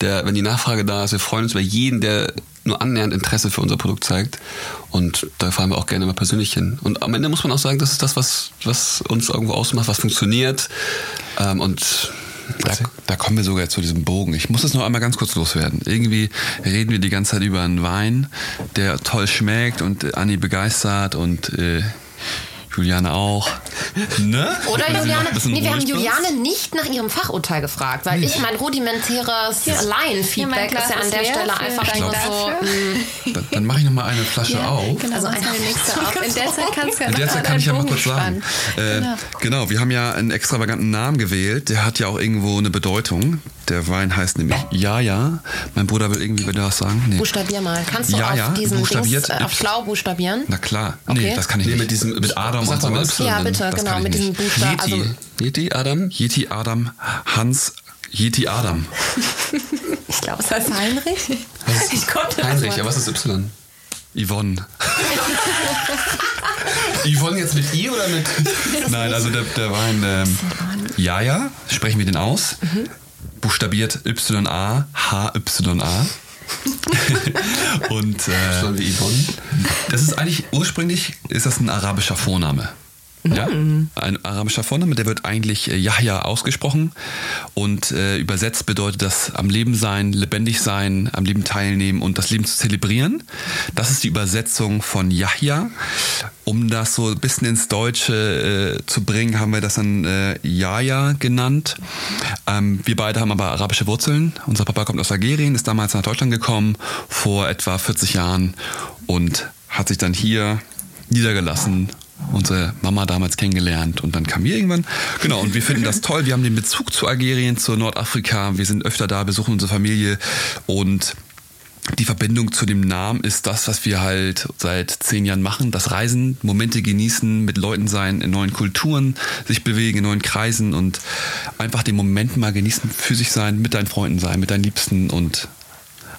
Der, wenn die Nachfrage da ist, wir freuen uns über jeden, der nur annähernd Interesse für unser Produkt zeigt. Und da fahren wir auch gerne mal persönlich hin. Und am Ende muss man auch sagen, das ist das, was, was uns irgendwo ausmacht, was funktioniert. Ähm, und Da, da kommen wir sogar zu diesem Bogen. Ich muss es noch einmal ganz kurz loswerden. Irgendwie reden wir die ganze Zeit über einen Wein, der toll schmeckt und Anni begeistert und äh, Juliane auch. Ne? Oder Juliane, nee, wir haben. Juliane nicht nach ihrem Fachurteil gefragt, weil ich mein rudimentäres Hier mein Laienfeedback Glas ist ja an der Stelle einfach nur so. mm, Dann, dann mache ich noch mal eine Flasche auf. Genau, Also also eine nächste auf. In der Zeit kannst du ja In der mal Zeit kann ich ja mal kurz sagen. Äh, Genau. genau, wir haben ja einen extravaganten Namen gewählt. Der hat ja auch irgendwo eine Bedeutung. Der Wein heißt nämlich Jaja. Mein Bruder will irgendwie wieder was sagen. Nee. Buchstabier mal. Kannst du Ja, auf ja, diesen buchstabiert Dings, äh, auf schlau buchstabieren? Na klar. Okay. Nee, das kann ich Nee, nicht. mit diesem- mit Adam Sag und so mal mit Y. Ja, bitte, Das genau, kann ich mit nicht. diesem Buchstaben. Yeti. Also, Yeti, Adam? Yeti Adam Hans Yeti Adam. ich glaube, es heißt Heinrich. Ich konnte das Heinrich, mal. ja, was ist Y? Yvonne. Yvonne jetzt mit I oder mit? Nein, also der, der Wein ähm, Jaja, sprechen wir den aus. Buchstabiert Y-A, H-Y-A. Und äh, das ist eigentlich ursprünglich ist das ein arabischer Vorname. Ja, ein arabischer Vorname, der wird eigentlich äh, Yahya ausgesprochen und äh, übersetzt bedeutet das am Leben sein, lebendig sein, am Leben teilnehmen und das Leben zu zelebrieren. Das ist die Übersetzung von Yahya. Um das so ein bisschen ins Deutsche äh, zu bringen, haben wir das dann äh, Yahya genannt. Ähm, wir beide haben aber arabische Wurzeln. Unser Papa kommt aus Algerien, ist damals nach Deutschland gekommen, vor etwa 40 Jahren und hat sich dann hier niedergelassen unsere Mama damals kennengelernt und dann kamen wir irgendwann. Genau, und wir finden das toll. Wir haben den Bezug zu Algerien, zu Nordafrika. Wir sind öfter da, besuchen unsere Familie und die Verbindung zu dem Namen ist das, was wir halt seit zehn Jahren machen. Das Reisen, Momente genießen, mit Leuten sein, in neuen Kulturen sich bewegen, in neuen Kreisen und einfach den Moment mal genießen, für sich sein, mit deinen Freunden sein, mit deinen Liebsten und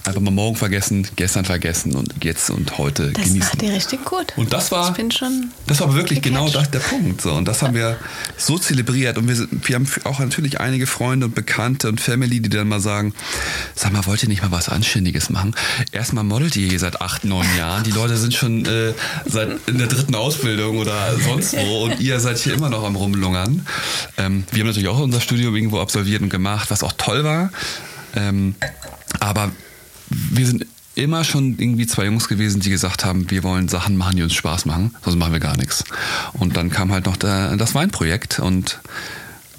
einfach mal morgen vergessen, gestern vergessen und jetzt und heute Das genießen. macht ihr richtig gut. Und das war, Ich bin schon. das war wirklich genau gecatcht. das, der Punkt. So. Und das haben wir so zelebriert. Und wir, wir haben auch natürlich einige Freunde und Bekannte und Family, die dann mal sagen, sag mal, wollt ihr nicht mal was Anständiges machen? Erstmal modelt ihr hier seit acht, neun Jahren. Die Leute sind schon äh, seit in der dritten Ausbildung oder sonst wo. Und ihr seid hier immer noch am Rumlungern. Ähm, wir haben natürlich auch unser Studium irgendwo absolviert und gemacht, was auch toll war. Ähm, aber wir sind immer schon irgendwie zwei Jungs gewesen, die gesagt haben, wir wollen Sachen machen, die uns Spaß machen, sonst machen wir gar nichts. Und dann kam halt noch der, das Weinprojekt und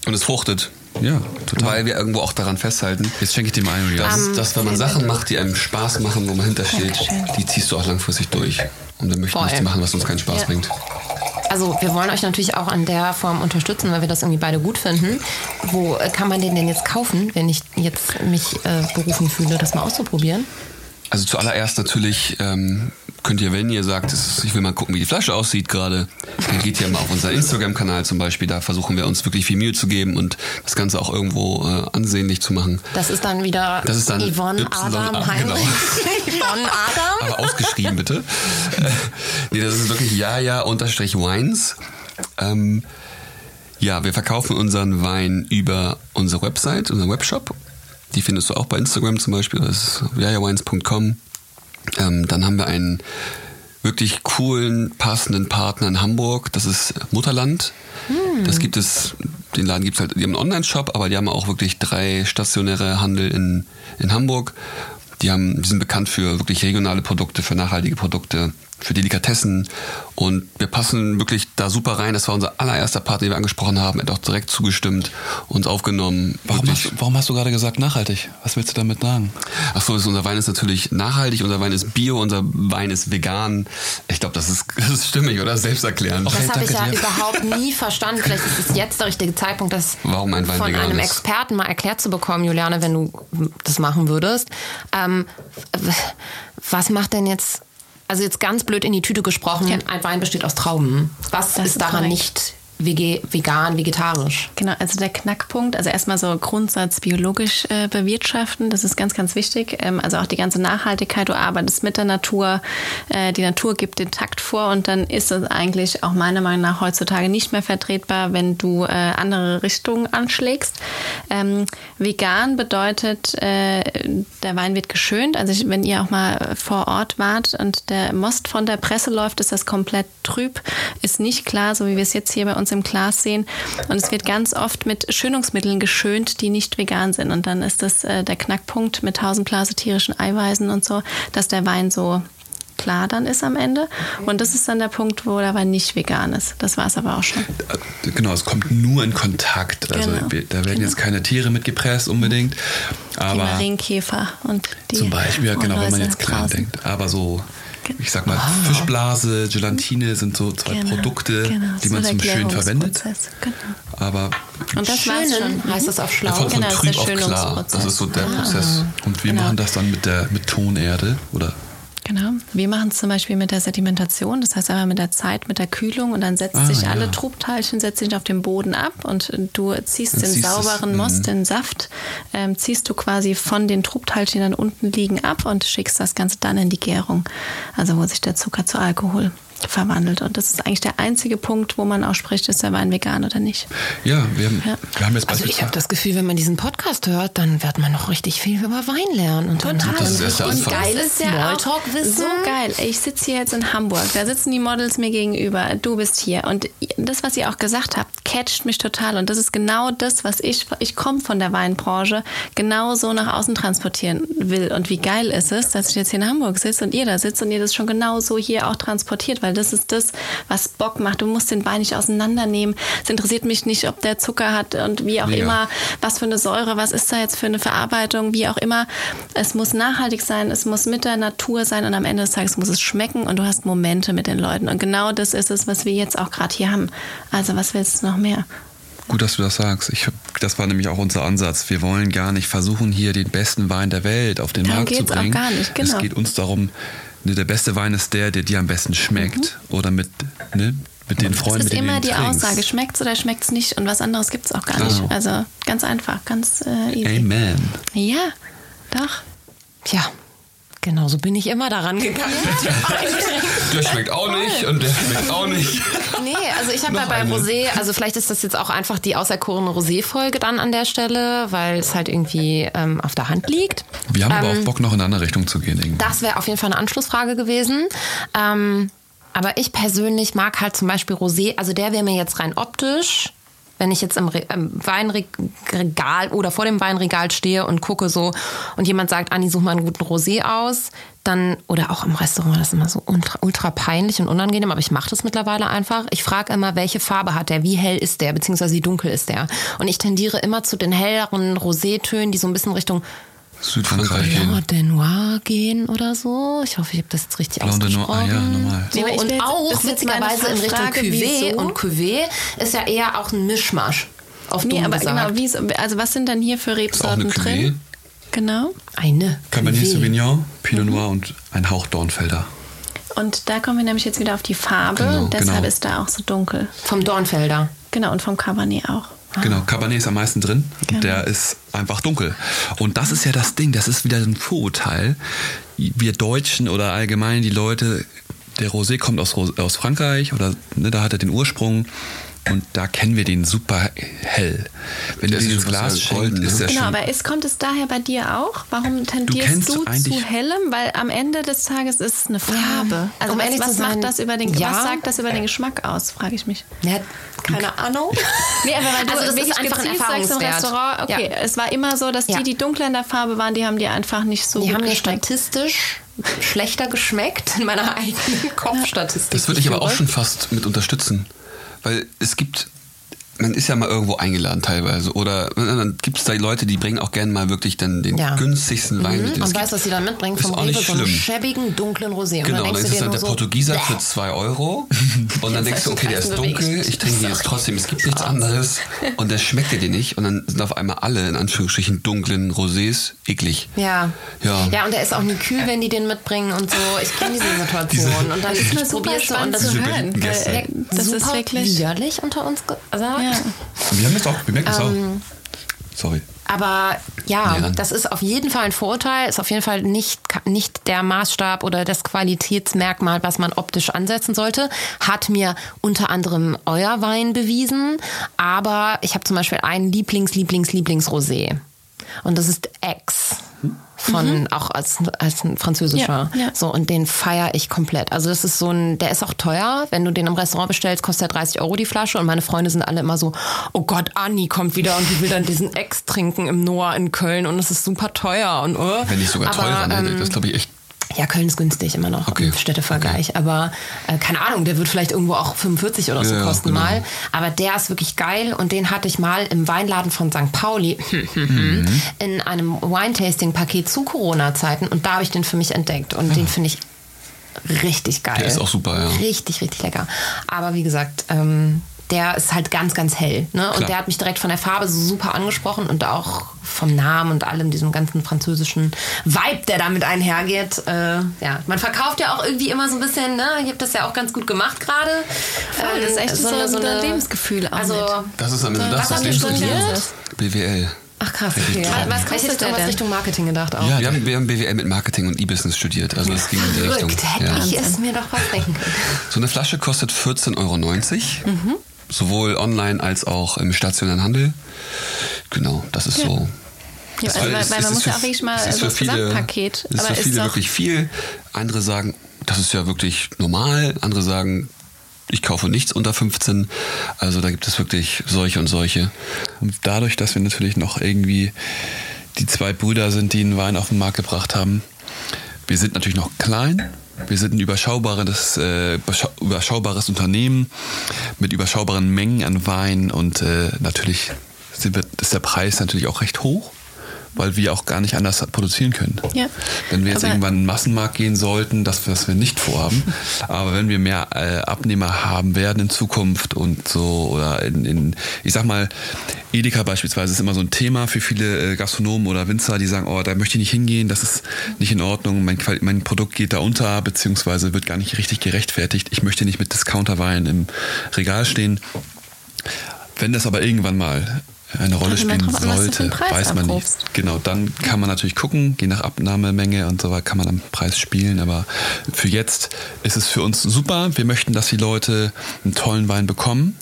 Und es fruchtet. ja, total. Weil wir irgendwo auch daran festhalten, Jetzt schenke ich dem einen, Julian. dass, dass wenn man Sachen macht, die einem Spaß machen, wo man hintersteht, die ziehst du auch langfristig durch. Und wir möchten Voll. nichts machen, was uns keinen Spaß Ja. bringt. Also wir wollen euch natürlich auch an der Form unterstützen, weil wir das irgendwie beide gut finden. Wo äh, kann man den denn jetzt kaufen, wenn ich jetzt mich äh, berufen fühle, das mal auszuprobieren? Also zuallererst natürlich ähm, könnt ihr, wenn ihr sagt, ich will mal gucken, wie die Flasche aussieht gerade, dann geht ihr mal auf unseren Instagram-Kanal zum Beispiel. Da versuchen wir uns wirklich viel Mühe zu geben und das Ganze auch irgendwo äh, ansehnlich zu machen. Das ist dann wieder Das ist dann Yvonne Y- Adam Heinrich. genau. Yvonne Adam. Aber ausgeschrieben bitte. Äh, nee, das ist wirklich jaja-wines. Ähm, ja, wir verkaufen unseren Wein über unsere Website, unseren Webshop. Die findest du auch bei Instagram zum Beispiel. Das ist jajawines.com. Ähm, dann haben wir einen wirklich coolen, passenden Partner in Hamburg. Das ist Mutterland. Das gibt es, den Laden gibt es halt, die haben einen Online-Shop, aber die haben auch wirklich drei stationäre Handel in, in Hamburg. Die, haben, die sind bekannt für wirklich regionale Produkte, für nachhaltige Produkte, für Delikatessen. Und wir passen wirklich da super rein. Das war unser allererster Partner, den wir angesprochen haben. Er hat auch direkt zugestimmt, uns aufgenommen. Warum hast, du- warum hast du gerade gesagt nachhaltig? Was willst du damit sagen? Ach so, unser Wein ist natürlich nachhaltig, unser Wein ist bio, unser Wein ist vegan. Ich glaube, das ist, das ist stimmig, oder? Selbsterklärend. Okay, Das habe ich ja dir. überhaupt nie verstanden. Vielleicht ist es jetzt der richtige Zeitpunkt, das Warum ein Wein von vegan einem ist. Experten mal erklärt zu bekommen, Juliane, wenn du das machen würdest. Ähm, was macht denn jetzt, also jetzt ganz blöd in die Tüte gesprochen, Ja. ein Wein besteht aus Trauben. Was Das ist daran korrekt. nicht vegan, vegetarisch? Genau, also der Knackpunkt, also erstmal so Grundsatz biologisch äh, bewirtschaften, das ist ganz, ganz wichtig. Ähm, also auch die ganze Nachhaltigkeit, du arbeitest mit der Natur, äh, die Natur gibt den Takt vor und dann ist es eigentlich auch meiner Meinung nach heutzutage nicht mehr vertretbar, wenn du äh, andere Richtungen anschlägst. Ähm, vegan bedeutet, äh, der Wein wird geschönt. Also ich, wenn ihr auch mal vor Ort wart und der Most von der Presse läuft, ist das komplett trüb, ist nicht klar, so wie wir es jetzt hier bei uns im Glas sehen. Und es wird ganz oft mit Schönungsmitteln geschönt, die nicht vegan sind. Und dann ist das äh, der Knackpunkt mit tausendblase tierischen Eiweißen und so, dass der Wein so klar dann ist am Ende. Und das ist dann der Punkt, wo der Wein nicht vegan ist. Das war es aber auch schon. Äh, Genau, es kommt nur in Kontakt. Also Genau, da werden genau. jetzt keine Tiere mitgepresst unbedingt. die Aber Marienkäfer und die zum Beispiel, ja, genau, wenn man jetzt draußen. denkt. Aber so, ich sag mal, Fischblase, Gelatine sind so zwei Genau, Produkte, genau, die so man der zum Schön verwendet. Genau. Aber Und das Schönen schon. heißt das auf Ja, Schlau. von, von Genau, das ist trüb der auf klar. Das ist so der Prozess. und wir Genau. machen das dann mit der mit Tonerde oder Genau. Wir machen es zum Beispiel mit der Sedimentation, das heißt aber mit der Zeit, mit der Kühlung und dann setzt Ah, sich ja. alle Trubteilchen setzen sich auf den Boden ab und du ziehst Dann den ziehst sauberen Most, den Saft, ähm, ziehst du quasi von den Trubteilchen, die dann unten liegen, ab und schickst das Ganze dann in die Gärung, also wo sich der Zucker zu Alkohol verwandelt. Und das ist eigentlich der einzige Punkt, wo man auch spricht, ist der Wein vegan oder nicht. ja, wir haben, Ja. wir haben jetzt Also ich habe das Gefühl, wenn man diesen Podcast hört, dann wird man noch richtig viel über Wein lernen. Und dann hat Das ist geiles Das ist ja auch. So geil. Ich sitze hier jetzt in Hamburg. Da sitzen die Models mir gegenüber. Du bist hier. Und das, was ihr auch gesagt habt, catcht mich total. Und das ist genau das, was ich, ich komme von der Weinbranche, genau so nach außen transportieren will. Und wie geil ist es, dass ich jetzt hier in Hamburg sitze und ihr da sitzt und ihr das schon genau so hier auch transportiert. Weil das ist das, was Bock macht. Du musst den Wein nicht auseinandernehmen. Es interessiert mich nicht, ob der Zucker hat und wie auch Mega. immer, was für eine Säure, was ist da jetzt für eine Verarbeitung, wie auch immer. Es muss nachhaltig sein, es muss mit der Natur sein und am Ende des Tages muss es schmecken und du hast Momente mit den Leuten. Und genau das ist es, was wir jetzt auch gerade hier haben. Also was willst du noch mehr? Gut, dass du das sagst. Ich, das war nämlich auch unser Ansatz. Wir wollen gar nicht versuchen, hier den besten Wein der Welt auf den Darum Markt zu geht's auch bringen. gar nicht, genau. Es geht uns darum, ne, der beste Wein ist der, der dir am besten schmeckt. Oder mit, ne, mit den Freunden, ist mit denen immer die trinkst. Aussage, schmeckt's oder schmeckt's nicht und was anderes gibt's auch gar Genau. nicht. Also ganz einfach, ganz äh, easy. Amen. Ja, doch. Tja, genau so bin ich immer daran gegangen. Der schmeckt auch nicht und der schmeckt auch nicht. Nee, also ich habe ja bei eine. Rosé, also vielleicht ist das jetzt auch einfach die auserkorene Rosé-Folge dann an der Stelle, weil es halt irgendwie ähm, auf der Hand liegt. Wir haben aber Ähm, auch Bock, noch in eine andere Richtung zu gehen. Irgendwie. Das wäre auf jeden Fall eine Anschlussfrage gewesen. Ähm, aber ich persönlich mag halt zum Beispiel Rosé, also der wäre mir jetzt rein optisch, wenn ich jetzt im, Re im Weinregal oder vor dem Weinregal stehe und gucke so und jemand sagt, Anni, such mal einen guten Rosé aus, dann, oder auch im Restaurant, das ist immer so ultra, ultra peinlich und unangenehm, aber ich mache das mittlerweile einfach. Ich frage immer, welche Farbe hat der, wie hell ist der, beziehungsweise wie dunkel ist der. Und ich tendiere immer zu den helleren Rosétönen, die so ein bisschen Richtung Südfrankreich. ja, gehen. de Noir gehen oder so. Ich hoffe, ich habe das jetzt richtig Blanc de Noir, ausgesprochen. ah ja, normal. So, ich und jetzt- auch ist witzigerweise in Richtung Cuvée wieso? und Cuvée ist ja eher auch ein Mischmasch. Auf Nee, aber gesagt. genau, wie, so- also was sind denn hier für auch eine Rebsorten drin? Genau. Eine Cabernet. Sauvignon, Pinot Mhm. Noir und ein Hauch Dornfelder. Und da kommen wir nämlich jetzt wieder auf die Farbe. Genau, Deshalb genau. ist da auch so dunkel. Vom Dornfelder. Genau, und vom Cabernet auch. Genau, Cabernet ist am meisten drin. Genau. Der ist einfach dunkel. Und das ist ja das Ding, das ist wieder ein Vorurteil. Wir Deutschen oder allgemein die Leute, der Rosé kommt aus, aus Frankreich oder ne, da hat er den Ursprung. Und da kennen wir den super hell. Wenn Der du dieses so Glas golden, schenkst, ist der Genau, schon aber ist, kommt es daher bei dir auch? Warum tendierst du, eigentlich- zu hellem? Weil am Ende des Tages ist es eine Farbe. Also um was, was sein, macht das über den, ja. was sagt das über den Geschmack aus, frage ich mich. Ja, keine Ahnung. Nee, aber weil du Also das ist einfach ein sagst im. Restaurant, okay, Ja. es war immer so, dass Ja. die, die dunkler in der Farbe waren, die haben dir einfach nicht so Die gut haben mir geschmeckt. statistisch schlechter geschmeckt in meiner eigenen Kopfstatistik. Das würde die ich aber auch schon fast mit unterstützen. Weil es gibt, man ist ja mal irgendwo eingeladen teilweise. Oder dann gibt es da Leute, die bringen auch gerne mal wirklich dann den Ja. günstigsten Wein mit. Mhm. den Und weißt du, was sie dann mitbringen? Vom Rewe so einen schäbigen, dunklen Rosé. Und Genau, dann dann ist du es dir dann der so, Portugieser für 2 Euro. Und dann denkst du, okay, der ist dunkel, ich trinke ihn jetzt trotzdem, es gibt nichts anderes. Und der schmeckt dir nicht. Und dann sind auf einmal alle, in Anführungsstrichen, dunklen Rosés eklig. Ja. Ja. Ja, und der ist auch nie kühl, wenn die den mitbringen und so. Ich kenne diese Situation. und dann Das ist mir super probierst du und spannend das zu ist hören. Das ist wirklich... widerlich unter uns gesagt. Ja. Wir haben das auch, wir merken das Ähm, auch. Sorry. Aber ja, Ja. das ist auf jeden Fall ein Vorurteil, ist auf jeden Fall nicht, nicht der Maßstab oder das Qualitätsmerkmal, was man optisch ansetzen sollte. Hat mir unter anderem euer Wein bewiesen, aber ich habe zum Beispiel einen Lieblings, Lieblings, Lieblings-Rosé. Und das ist X. Von auch als, als ein französischer. Ja, ja. So, und den feiere ich komplett. Also, das ist so ein, der ist auch teuer. Wenn du den im Restaurant bestellst, kostet er 30 Euro die Flasche. Und meine Freunde sind alle immer so, oh Gott, Anni kommt wieder und die will dann diesen Ex trinken im Noah in Köln und es ist super teuer. Und, oh. Wenn nicht sogar Aber, teurer, ne? ähm, Das glaube ich echt. Ja, Köln ist günstig immer noch Okay. im Städtevergleich. Aber äh, keine Ahnung, der wird vielleicht irgendwo auch 45 oder so Ja, ja, kosten genau. mal. Aber der ist wirklich geil und den hatte ich mal im Weinladen von St. Pauli Mhm. in einem Wine-Tasting-Paket zu Corona-Zeiten und da habe ich den für mich entdeckt und den finde ich richtig geil. Der ist auch super, ja. Richtig, richtig lecker. Aber wie gesagt, ähm, der ist halt ganz, ganz hell. Ne? Und Klar. der hat mich direkt von der Farbe so super angesprochen und auch vom Namen und allem, diesem ganzen französischen Vibe, der damit einhergeht. Äh, ja, man verkauft ja auch irgendwie immer so ein bisschen, ne? Ihr habt das ja auch ganz gut gemacht gerade. Voll, das ist echt so ein Lebensgefühl auch Also, mit. Das ist am Ende Was das, das studiert? BWL. ach krass, okay. toll. Was kostet der was denn? Richtung Marketing gedacht auch? Ja, wir haben, wir haben BWL mit Marketing und E-Business studiert. Also es ging in die Richtung. Hätte Ja. ich es mir doch was denken können. So eine Flasche kostet 14,90 Euro. Mhm. Sowohl online als auch im stationären Handel. Genau, das ist so. Ja, Das also, ist- weil, es weil man ist muss für- ja auch wirklich mal so für das viele- Gesamtpaket. Es ist aber für viele wirklich viel. Andere sagen, das ist ja wirklich normal. Andere sagen, ich kaufe nichts unter 15. Also da gibt es wirklich solche und solche. Und dadurch, dass wir natürlich noch irgendwie die zwei Brüder sind, die einen Wein auf den Markt gebracht haben, wir sind natürlich noch klein. Wir sind ein überschaubares, äh, überschau- überschaubares Unternehmen mit überschaubaren Mengen an Wein und äh, natürlich sind wir, ist der Preis natürlich auch recht hoch, weil wir auch gar nicht anders produzieren können. Ja. Wenn wir jetzt Aber- irgendwann in den Massenmarkt gehen sollten, das, was wir nicht vorhaben, aber wenn wir mehr äh, Abnehmer haben werden in Zukunft und so oder in, in ich sag mal, Edeka beispielsweise ist immer so ein Thema für viele äh, Gastronomen oder Winzer, die sagen, oh, da möchte ich nicht hingehen, das ist nicht in Ordnung, mein, mein Produkt geht da unter, beziehungsweise wird gar nicht richtig gerechtfertigt, ich möchte nicht mit Discounterwein im Regal stehen. Wenn das aber irgendwann mal eine Rolle spielen an, sollte, weiß man nicht. abrufst. Genau, dann kann man natürlich gucken, je nach Abnahmemenge und so weiter kann man am Preis spielen, aber für jetzt ist es für uns super. Wir möchten, dass die Leute einen tollen Wein bekommen,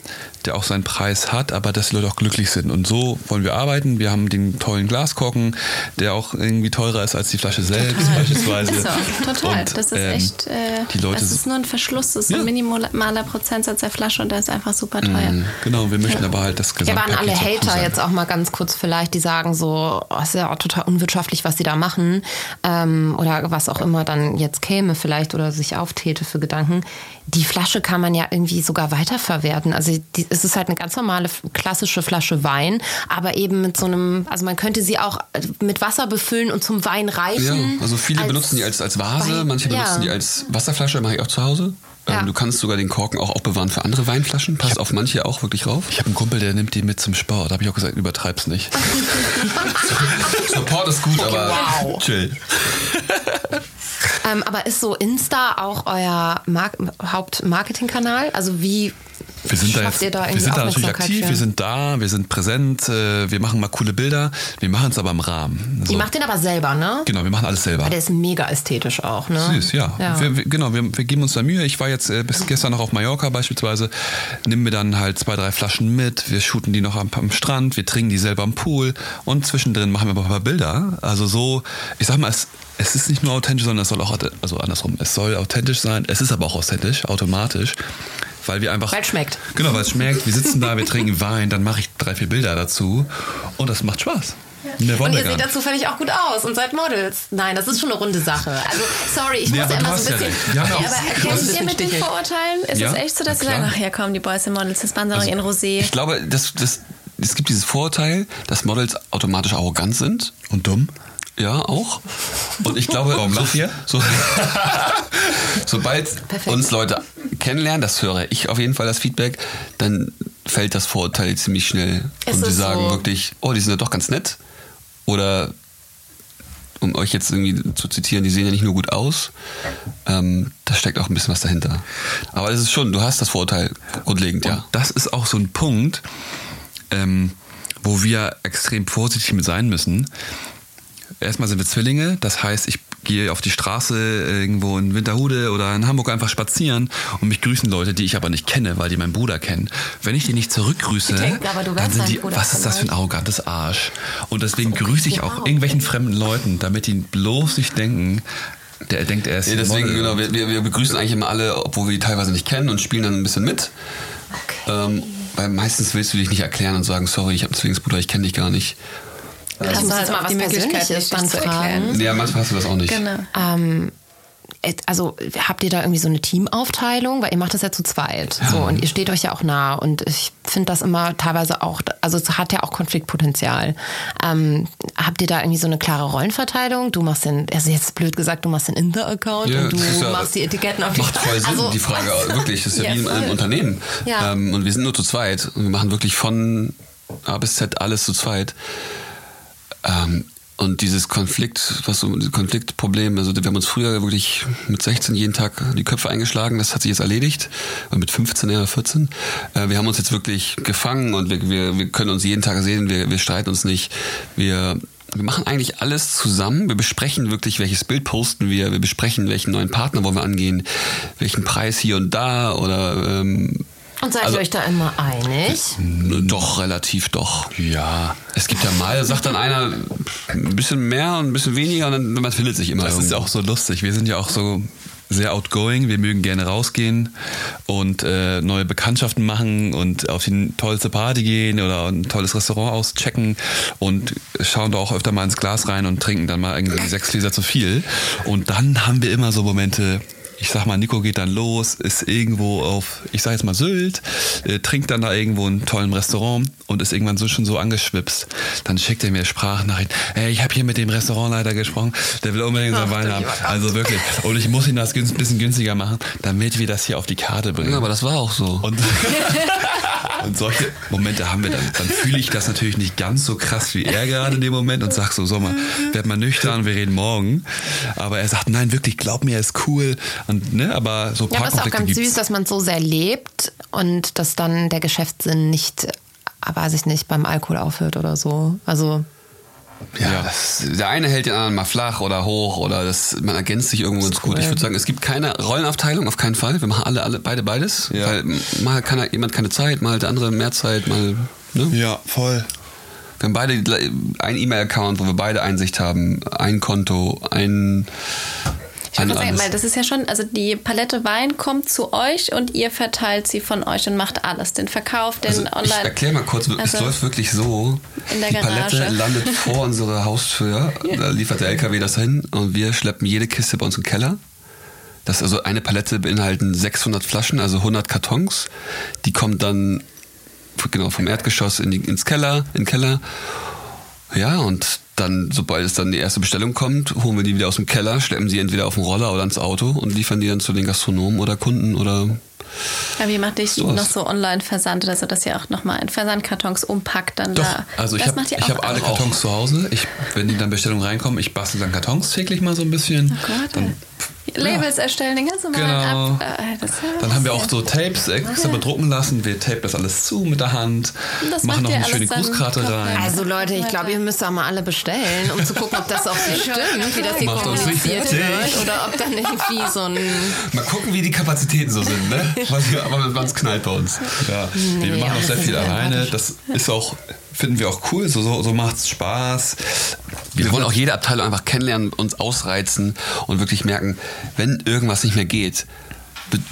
der auch seinen Preis hat, aber dass die Leute auch glücklich sind. Und so wollen wir arbeiten. Wir haben den tollen Glaskorken, der auch irgendwie teurer ist als die Flasche selbst beispielsweise. Ist so, total. Und, das ist ähm, echt. Äh, die Leute das ist nur ein Verschluss, das ist Ja. ein minimaler Prozentsatz der Flasche und der ist einfach super teuer. Genau, wir möchten aber halt das Ja, aber Gesamtpaket an alle Hater jetzt auch mal ganz kurz vielleicht, die sagen so, oh, ist ja auch total unwirtschaftlich, was sie da machen ähm, oder was auch immer dann jetzt käme vielleicht oder sich auftäte für Gedanken. Die Flasche kann man ja irgendwie sogar weiterverwerten. Also die, es ist halt eine ganz normale klassische Flasche Wein, aber eben mit so einem, also man könnte sie auch äh, mit Wasser befüllen und zum Wein reichen. Ja, also viele als benutzen die als, als Vase, Wein- manche benutzen ja. die als Wasserflasche, mache ich auch zu Hause. Ja. Ähm, du kannst sogar den Korken auch aufbewahren für andere Weinflaschen, passt auf manche auch wirklich rauf. Ich habe einen Kumpel, der nimmt die mit zum Sport. Da habe ich auch gesagt, übertreib's nicht. Support ist gut, aber wow. chill. Ähm, aber ist so Insta auch euer Mar Hauptmarketingkanal? Also wie wir sind da schafft jetzt, ihr da wir sind da natürlich aktiv, wir sind da, wir sind präsent, äh, wir machen mal coole Bilder, wir machen es aber im Rahmen. Ihr macht den aber selber, ne? Genau, wir machen alles selber. Aber der ist mega ästhetisch auch, ne? Süß, ja. Ja. Wir, wir, genau, wir, wir geben uns da Mühe. Ich war jetzt äh, bis gestern noch auf Mallorca beispielsweise, nimm mir dann halt zwei, drei Flaschen mit, wir shooten die noch am, am Strand, wir trinken die selber am Pool und zwischendrin machen wir aber ein paar Bilder. Also so, ich sag mal, es, es ist nicht nur authentisch, sondern es soll auch, also andersrum, es soll authentisch sein, es ist aber auch authentisch, automatisch. Weil wir einfach. Weil es schmeckt. Genau, weil es schmeckt. Wir sitzen da, wir trinken Wein, dann mache ich drei, vier Bilder dazu und das macht Spaß. Wollen Und ihr seht dazu völlig auch gut aus und seid Models. Nein, das ist schon eine runde Sache. Also, sorry, ich Nee, muss ja immer so ein ja bisschen. ja auch- aber erkennst erkennt ihr mit den. Vorurteilen? Ist Ja, es echt so, dass sie sagen, ach ja, komm, die Boys and Models, das waren doch in Rosé. Ich glaube, das, das, es gibt dieses Vorurteil, dass Models automatisch arrogant sind. Und dumm? Ja, auch. Und ich glaube, Warum ihr? So, sobald uns Leute kennenlernen, das höre ich auf jeden Fall das Feedback, dann fällt das Vorurteil ziemlich schnell. Ist und sie es sagen so? wirklich, oh, die sind ja doch ganz nett. Oder um euch jetzt irgendwie zu zitieren, die sehen ja nicht nur gut aus, ähm, da steckt auch ein bisschen was dahinter. Aber es ist schon, du hast das Vorurteil grundlegend, ja. Und das ist auch so ein Punkt, ähm, wo wir extrem vorsichtig mit sein müssen. Erstmal sind wir Zwillinge, das heißt, ich gehe auf die Straße irgendwo in Winterhude oder in Hamburg einfach spazieren und mich grüßen Leute, die ich aber nicht kenne, weil die meinen Bruder kennen. Wenn ich die nicht zurückgrüße, du dann sind die, was ist das für ein arrogantes Arsch? Und deswegen grüße ich auch irgendwelchen fremden Leuten, damit die bloß nicht denken, der denkt, er ist ein deswegen, Model. genau, wir, wir, begrüßen eigentlich immer alle, obwohl wir die teilweise nicht kennen und spielen dann ein bisschen mit. Ähm, weil meistens willst du dich nicht erklären und sagen, sorry, ich habe einen Zwillingsbruder, ich kenne dich gar nicht. Ich Hast du halt mal was die Möglichkeit, Persönliches dich dann zu erklären. Ja, manchmal hast du das auch nicht. Genau. Ähm, also habt ihr da irgendwie so eine Teamaufteilung? Weil ihr macht das ja zu zweit. So, und ihr steht euch ja auch nah. Und ich finde das immer teilweise auch, also es hat ja auch Konfliktpotenzial. Ähm, habt ihr da irgendwie so eine klare Rollenverteilung? Du machst den, also jetzt blöd gesagt, du machst den Inter-Account Ja, und du das ja- machst die Etiketten auf die Macht voll Sinn, Also, die Frage. Wirklich, das ist ja, Ja, wie in einem. Unternehmen. Ja. Ähm, und wir sind nur zu zweit. Und wir machen wirklich von A bis Z alles zu zweit. Ähm, und dieses Konflikt, was so, Konfliktproblem, also wir haben uns früher wirklich mit 16 jeden Tag die Köpfe eingeschlagen, das hat sich jetzt erledigt. Und mit 15 oder 14. Äh, wir haben uns jetzt wirklich gefangen und wir, wir, wir können uns jeden Tag sehen, wir, wir streiten uns nicht. Wir, wir machen eigentlich alles zusammen. Wir besprechen wirklich, welches Bild posten wir. Wir besprechen, welchen neuen Partner wollen wir angehen, welchen Preis hier und da oder ähm, und seid Also- ihr euch da immer einig? doch relativ doch. Ja, Es gibt ja mal, sagt dann einer ein bisschen mehr und ein bisschen weniger und dann, man findet sich immer. Das ist ja irgendwo. auch so lustig. Wir sind ja auch so sehr outgoing. Wir mögen gerne rausgehen und äh, neue Bekanntschaften machen und auf die tollste Party gehen oder ein tolles Restaurant auschecken und schauen da auch öfter mal ins Glas rein und trinken dann mal irgendwie sechs Gläser zu viel. Und dann haben wir immer so Momente, ich sag mal, Nico geht dann los, ist irgendwo auf, ich sag jetzt mal Sylt, äh, trinkt dann da irgendwo in einem tollen Restaurant und ist irgendwann so schon so angeschwipst. Dann schickt er mir Sprachnachrichten. Ey, ich habe hier mit dem Restaurantleiter gesprochen, der will unbedingt so Wein haben. Also wirklich. Und ich muss ihn das ein bisschen günstiger machen, damit wir das hier auf die Karte bringen. Ja, aber das war auch so. Und, und solche Momente haben wir dann. Dann fühle ich das natürlich nicht ganz so krass wie er gerade in dem Moment und sag so, mal, werd mal nüchtern, wir reden morgen. Aber er sagt, nein, wirklich, glaub mir, er ist cool. Und, ne, aber so ein Ja, aber es ist auch ganz gibt's. süß, dass man so sehr lebt und dass dann der Geschäftssinn nicht, äh, weiß ich nicht, beim Alkohol aufhört oder so. Also Ja, Das, der eine hält den anderen mal flach oder hoch oder das, man ergänzt sich irgendwo ganz gut. Ich würde sagen, es gibt keine Rollenaufteilung, auf keinen Fall. Wir machen alle, alle beide beides. Ja. Weil mal hat keiner, jemand keine Zeit, mal hat der andere mehr Zeit, mal. Ne? Ja, voll. Wir haben beide einen E-Mail-Account, wo wir beide Einsicht haben, ein Konto, ein. Ich ein sagen, weil das ist ja schon, also die Palette Wein kommt zu euch und ihr verteilt sie von euch und macht alles, den Verkauf, den Also ich Online. erkläre mal kurz, es Also- läuft wirklich so. In der die Palette Garage. landet vor unserer Haustür, da liefert der LKW das hin und wir schleppen jede Kiste bei uns im Keller. Das also eine Palette beinhalten 600 Flaschen, also 100 Kartons. Die kommen dann genau vom Erdgeschoss in die, ins Keller, in den Keller. Ja, und dann, sobald es dann die erste Bestellung kommt, holen wir die wieder aus dem Keller, schleppen sie entweder auf den Roller oder ins Auto und liefern die dann zu den Gastronomen oder Kunden oder Aber wie macht ihr Sowas. noch so Online-Versand, also dass ihr auch nochmal in Versandkartons umpackt dann Doch, da? also ich habe ich hab alle. Kartons zu Hause. Ich, wenn die dann Bestellungen reinkommen, ich bastel dann Kartons täglich mal so ein bisschen. Oh Gott, dann Labels erstellen, den ganz normalen Genau. Ab. Äh, das ja Dann haben wir auch so Tapes extra bedrucken lassen. Wir tapen das alles zu mit der Hand, Das machen noch eine schöne Grußkarte rein. Also Leute, ich glaube, ihr müsst auch mal alle bestellen, um zu gucken, ob das auch so stimmt, wie das hier Macht kommuniziert wird oder ob dann irgendwie so ein Mal gucken, wie die Kapazitäten so sind, ne? Was hier, aber wann es knallt bei uns. Ja, nee, wir machen auch sehr viel ja alleine. Das ist auch, finden wir auch cool. So, so, so macht es Spaß. Wir wollen auch jede Abteilung einfach kennenlernen, uns ausreizen und wirklich merken, wenn irgendwas nicht mehr geht,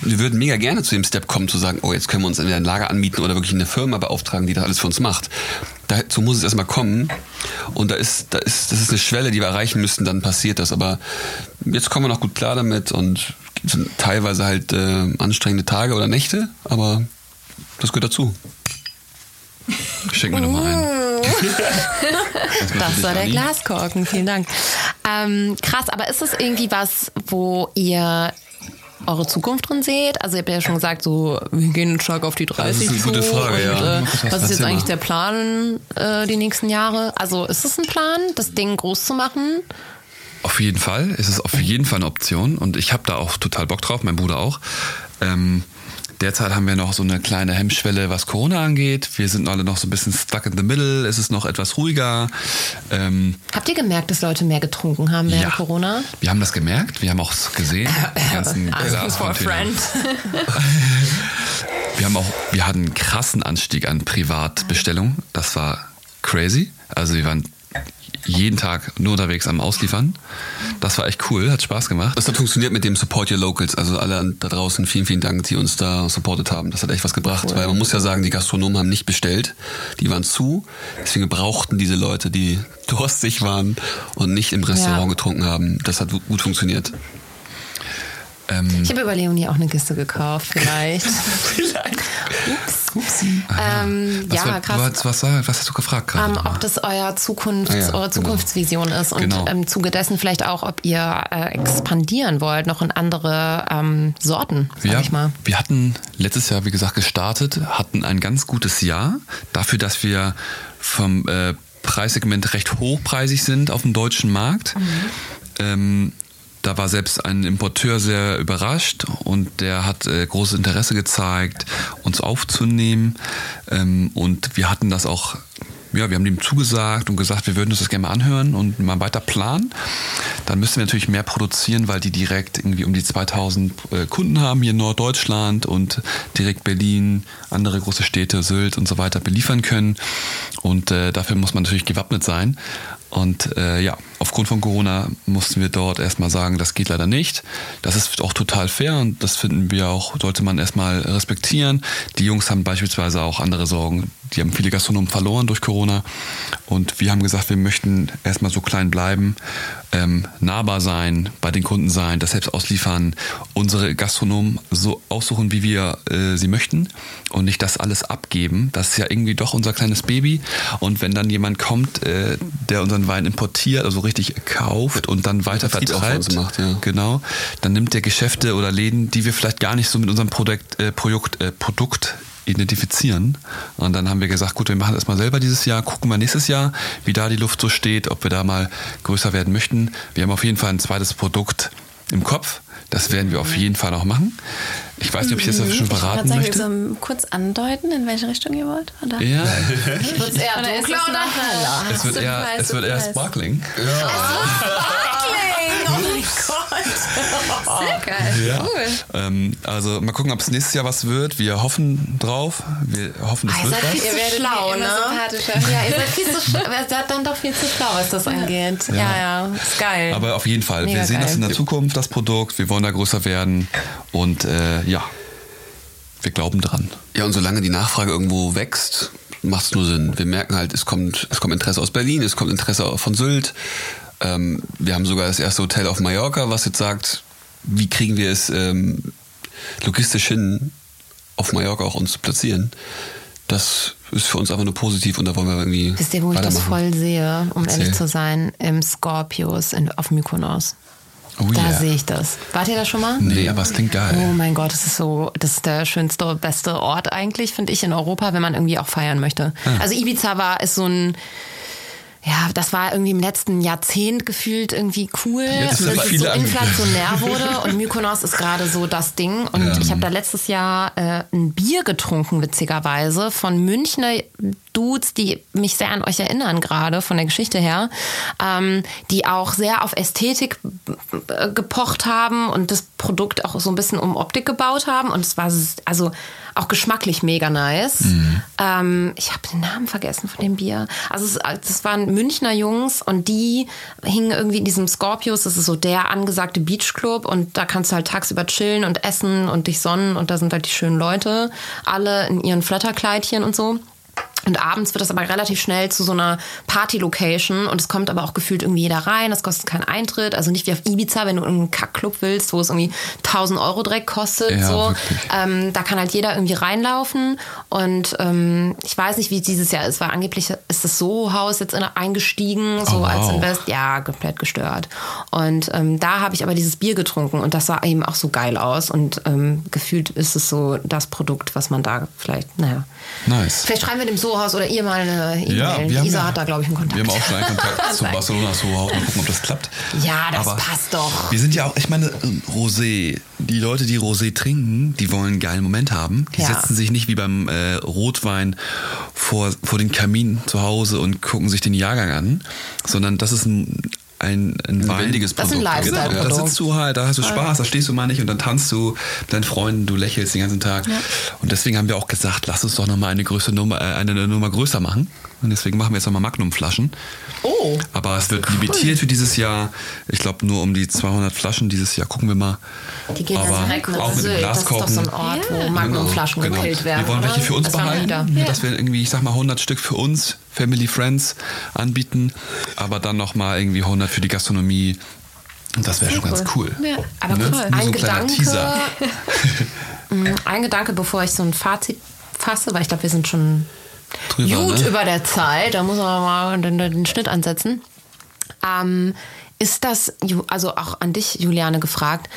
wir würden mega gerne zu dem Step kommen, zu sagen, oh, jetzt können wir uns entweder ein Lager anmieten oder wirklich eine Firma beauftragen, die das alles für uns macht. Dazu muss es erstmal kommen. Und da ist, da ist, das ist eine Schwelle, die wir erreichen müssten, dann passiert das. Aber jetzt kommen wir noch gut klar damit und sind teilweise halt äh, anstrengende Tage oder Nächte, aber das gehört dazu. Schenk mir nochmal ein. Das war der. Glaskorken, vielen Dank. Ähm, krass, aber ist es irgendwie was, wo ihr eure Zukunft drin seht? Also ihr habt ja schon gesagt, so wir gehen stark auf die 30 ist eine gute. Frage, und, ja. Äh, Was- was ist jetzt eigentlich der Plan äh, die nächsten Jahre? Also ist es ein Plan, das Ding groß zu machen? Auf jeden Fall. Es ist auf jeden Fall eine Option und ich habe da auch total Bock drauf, mein Bruder auch. Ähm, derzeit haben wir noch so eine kleine Hemmschwelle, was Corona angeht. Wir sind alle noch so ein bisschen stuck in the middle. Es ist noch etwas ruhiger. Ähm, Habt ihr gemerkt, dass Leute mehr getrunken haben während ja. Corona? Wir haben das gemerkt. Wir haben auch gesehen. Die ganzen Also for a friend. Wir haben auch, wir hatten einen krassen Anstieg an Privatbestellungen. Das war crazy. Also wir waren jeden Tag nur unterwegs am Ausliefern. Das war echt cool, hat Spaß gemacht. Das hat funktioniert mit dem Support Your Locals. Also alle da draußen, vielen, vielen Dank, die uns da supportet haben. Das hat echt was gebracht, weil man muss ja sagen, die Gastronomen haben nicht bestellt. Die waren zu. Deswegen brauchten diese Leute, die durstig waren und nicht im Restaurant Ja. getrunken haben. Das hat gut funktioniert. Ähm, Ich habe über Leonie auch eine Kiste gekauft, vielleicht. Ups. Ähm, was, ja, krass. Was, was, was hast du gefragt gerade? Ähm, ob das euer Zukunfts-, Ah ja, eure genau. Zukunftsvision ist und Genau. im Zuge dessen vielleicht auch, ob ihr äh, expandieren wollt, noch in andere ähm, Sorten, sag Ja, ich mal. wir hatten letztes Jahr, wie gesagt, gestartet, hatten ein ganz gutes Jahr dafür, dass wir vom äh, Preissegment recht hochpreisig sind auf dem deutschen Markt. Ähm, da war selbst ein Importeur sehr überrascht und der hat äh, großes Interesse gezeigt, uns aufzunehmen. Ähm, und wir hatten das auch, ja, wir haben ihm zugesagt und gesagt, wir würden uns das gerne mal anhören und mal weiter planen. Dann müssen wir natürlich mehr produzieren, weil die direkt irgendwie um die 2000 äh, Kunden haben hier in Norddeutschland und direkt Berlin, andere große Städte, Sylt und so weiter beliefern können. Und äh, dafür muss man natürlich gewappnet sein. Und äh, ja, aufgrund von Corona mussten wir dort erstmal sagen, das geht leider nicht. Das ist auch total fair und das finden wir auch, sollte man erstmal respektieren. Die Jungs haben beispielsweise auch andere Sorgen. Die haben viele Gastronomen verloren durch Corona. Und wir haben gesagt, wir möchten erstmal so klein bleiben, ähm, nahbar sein, bei den Kunden sein, das selbst ausliefern, unsere Gastronomen so aussuchen, wie wir äh, sie möchten und nicht das alles abgeben. Das ist ja irgendwie doch unser kleines Baby. Und wenn dann jemand kommt, äh, der unseren Wein importiert, also richtig kauft und dann weiter auch vertreibt, macht, ja. genau, dann nimmt der Geschäfte oder Läden, die wir vielleicht gar nicht so mit unserem Produkt, äh, Projekt, äh, Produkt identifizieren. Und dann haben wir gesagt, gut, wir machen das mal selber dieses Jahr, gucken wir nächstes Jahr, wie da die Luft so steht, ob wir da mal größer werden möchten. Wir haben auf jeden Fall ein zweites Produkt im Kopf. Das werden wir auf jeden Fall noch machen. Ich weiß nicht, ob ich das jetzt schon Ich wollte verraten sagen, möchte. so kurz andeuten, in welche Richtung ihr wollt? Oder? Ja, Wird es eher Oder ist dunkler oder heller? es wird eher, es wird eher surprise. Sparkling. Oh mein Gott. Sehr geil. Ja. Cool. Ähm, also mal gucken, ob es nächstes Jahr was wird. Wir hoffen drauf. Wir hoffen, es ihr wird seid was. zu werdet schlau, ne? Ja, ihr seid viel zu schlau. Ihr seid dann doch viel zu schlau, was das angeht. Ja, ja, ist geil. Aber auf jeden Fall, Mega wir sehen das geil. in der Zukunft, das Produkt. Wir wollen da größer werden. Und äh, ja, wir glauben dran. Ja, und solange die Nachfrage irgendwo wächst, macht es nur Sinn. Wir merken halt, es kommt, es kommt Interesse aus Berlin, es kommt Interesse von Sylt. Ähm, wir haben sogar das erste Hotel auf Mallorca, was jetzt sagt, wie kriegen wir es ähm, logistisch hin, auf Mallorca auch uns zu platzieren. Das ist für uns einfach nur positiv und da wollen wir irgendwie Wisst ihr, wo ich das voll sehe, um Erzähl. ehrlich zu sein? Im Scorpios in, auf Mykonos. Oh da yeah. sehe ich das. Wart ihr da schon mal? Nee, aber es klingt geil. Oh mein Gott, das ist so, das ist der schönste, beste Ort eigentlich, finde ich, in Europa, wenn man irgendwie auch feiern möchte. Ah. Also Ibiza war, ist so ein, ja, das war irgendwie im letzten Jahrzehnt gefühlt irgendwie cool, dass es so inflationär wurde und Mykonos ist gerade so das Ding. Und Ja. ich habe da letztes Jahr äh, ein Bier getrunken, witzigerweise, von Münchner Dudes, die mich sehr an euch erinnern gerade von der Geschichte her, ähm, die auch sehr auf Ästhetik äh, gepocht haben und das Produkt auch so ein bisschen um Optik gebaut haben. Und es war also auch geschmacklich mega nice. Ähm, ich habe den Namen vergessen von dem Bier. Also es, das waren Münchner Jungs und die hingen irgendwie in diesem Scorpius. Das ist so der angesagte Beachclub und da kannst du halt tagsüber chillen und essen und dich sonnen und da sind halt die schönen Leute, alle in ihren Flatterkleidchen und so. Und abends wird das aber relativ schnell zu so einer Party-Location und es kommt aber auch gefühlt irgendwie jeder rein. Das kostet keinen Eintritt. Also nicht wie auf Ibiza, wenn du in einen Kackclub willst, wo es irgendwie 1000 Euro direkt kostet. Ja, so. Ähm, da kann halt jeder irgendwie reinlaufen. Und ähm, ich weiß nicht, wie es dieses Jahr ist, weil angeblich ist das Soho-Haus jetzt in, eingestiegen, so Oh, als wow. Invest. Ja, komplett gestört. Und ähm, da habe ich aber dieses Bier getrunken und das sah eben auch so geil aus. Und ähm, gefühlt ist es so das Produkt, was man da vielleicht, naja. Nice. Vielleicht schreiben wir dem Sohaus oder ihr mal eine Ja, E-Mail. wir haben Isa ja- hat da, glaube ich, einen Kontakt. Wir haben auch schon einen Kontakt zu Barcelona so Mal gucken, ob das klappt. Ja, das passt doch. Wir sind ja auch, ich meine, Rosé. Die Leute, die Rosé trinken, die wollen einen geilen Moment haben. Die Ja. setzen sich nicht wie beim äh, Rotwein vor, vor den Kamin zu Hause und gucken sich den Jahrgang an, sondern das ist ein, ein, ein, Wein. lebendiges Das ist ein Produkt. Lifestyle. Genau, da Produkt. sitzt du halt, da hast du Spaß, da stehst du mal nicht und dann tanzt du mit deinen Freunden, du lächelst den ganzen Tag. Und deswegen haben wir auch gesagt, lass uns doch nochmal eine, größere Nummer, äh, eine Nummer größer machen. Und deswegen machen wir jetzt nochmal Magnum-Flaschen. Oh. Aber es wird limitiert für dieses Jahr. Ich glaube nur um die 200 Flaschen dieses Jahr. Gucken wir mal. Die gehen Aber dann direkt nach auch mit dem. Das ist doch so ein Ort, wo Magnumflaschen Genau. gekillt werden. Wir wollen welche für uns Das behalten, dass wir irgendwie, ich sag mal, 100 Stück für uns, Family, Friends anbieten, aber dann nochmal irgendwie 100 für die Gastronomie. Und das wäre schon ganz cool. Ja. Aber Ne? Nur ein so ein Gedanke. Mm, ein Gedanke, bevor ich so ein Fazit fasse, weil ich glaube, wir sind schon Drüber, gut ne? über der Zeit. Da muss man mal den, den Schnitt ansetzen. Ähm, ist das, also auch an dich, Juliane, gefragt,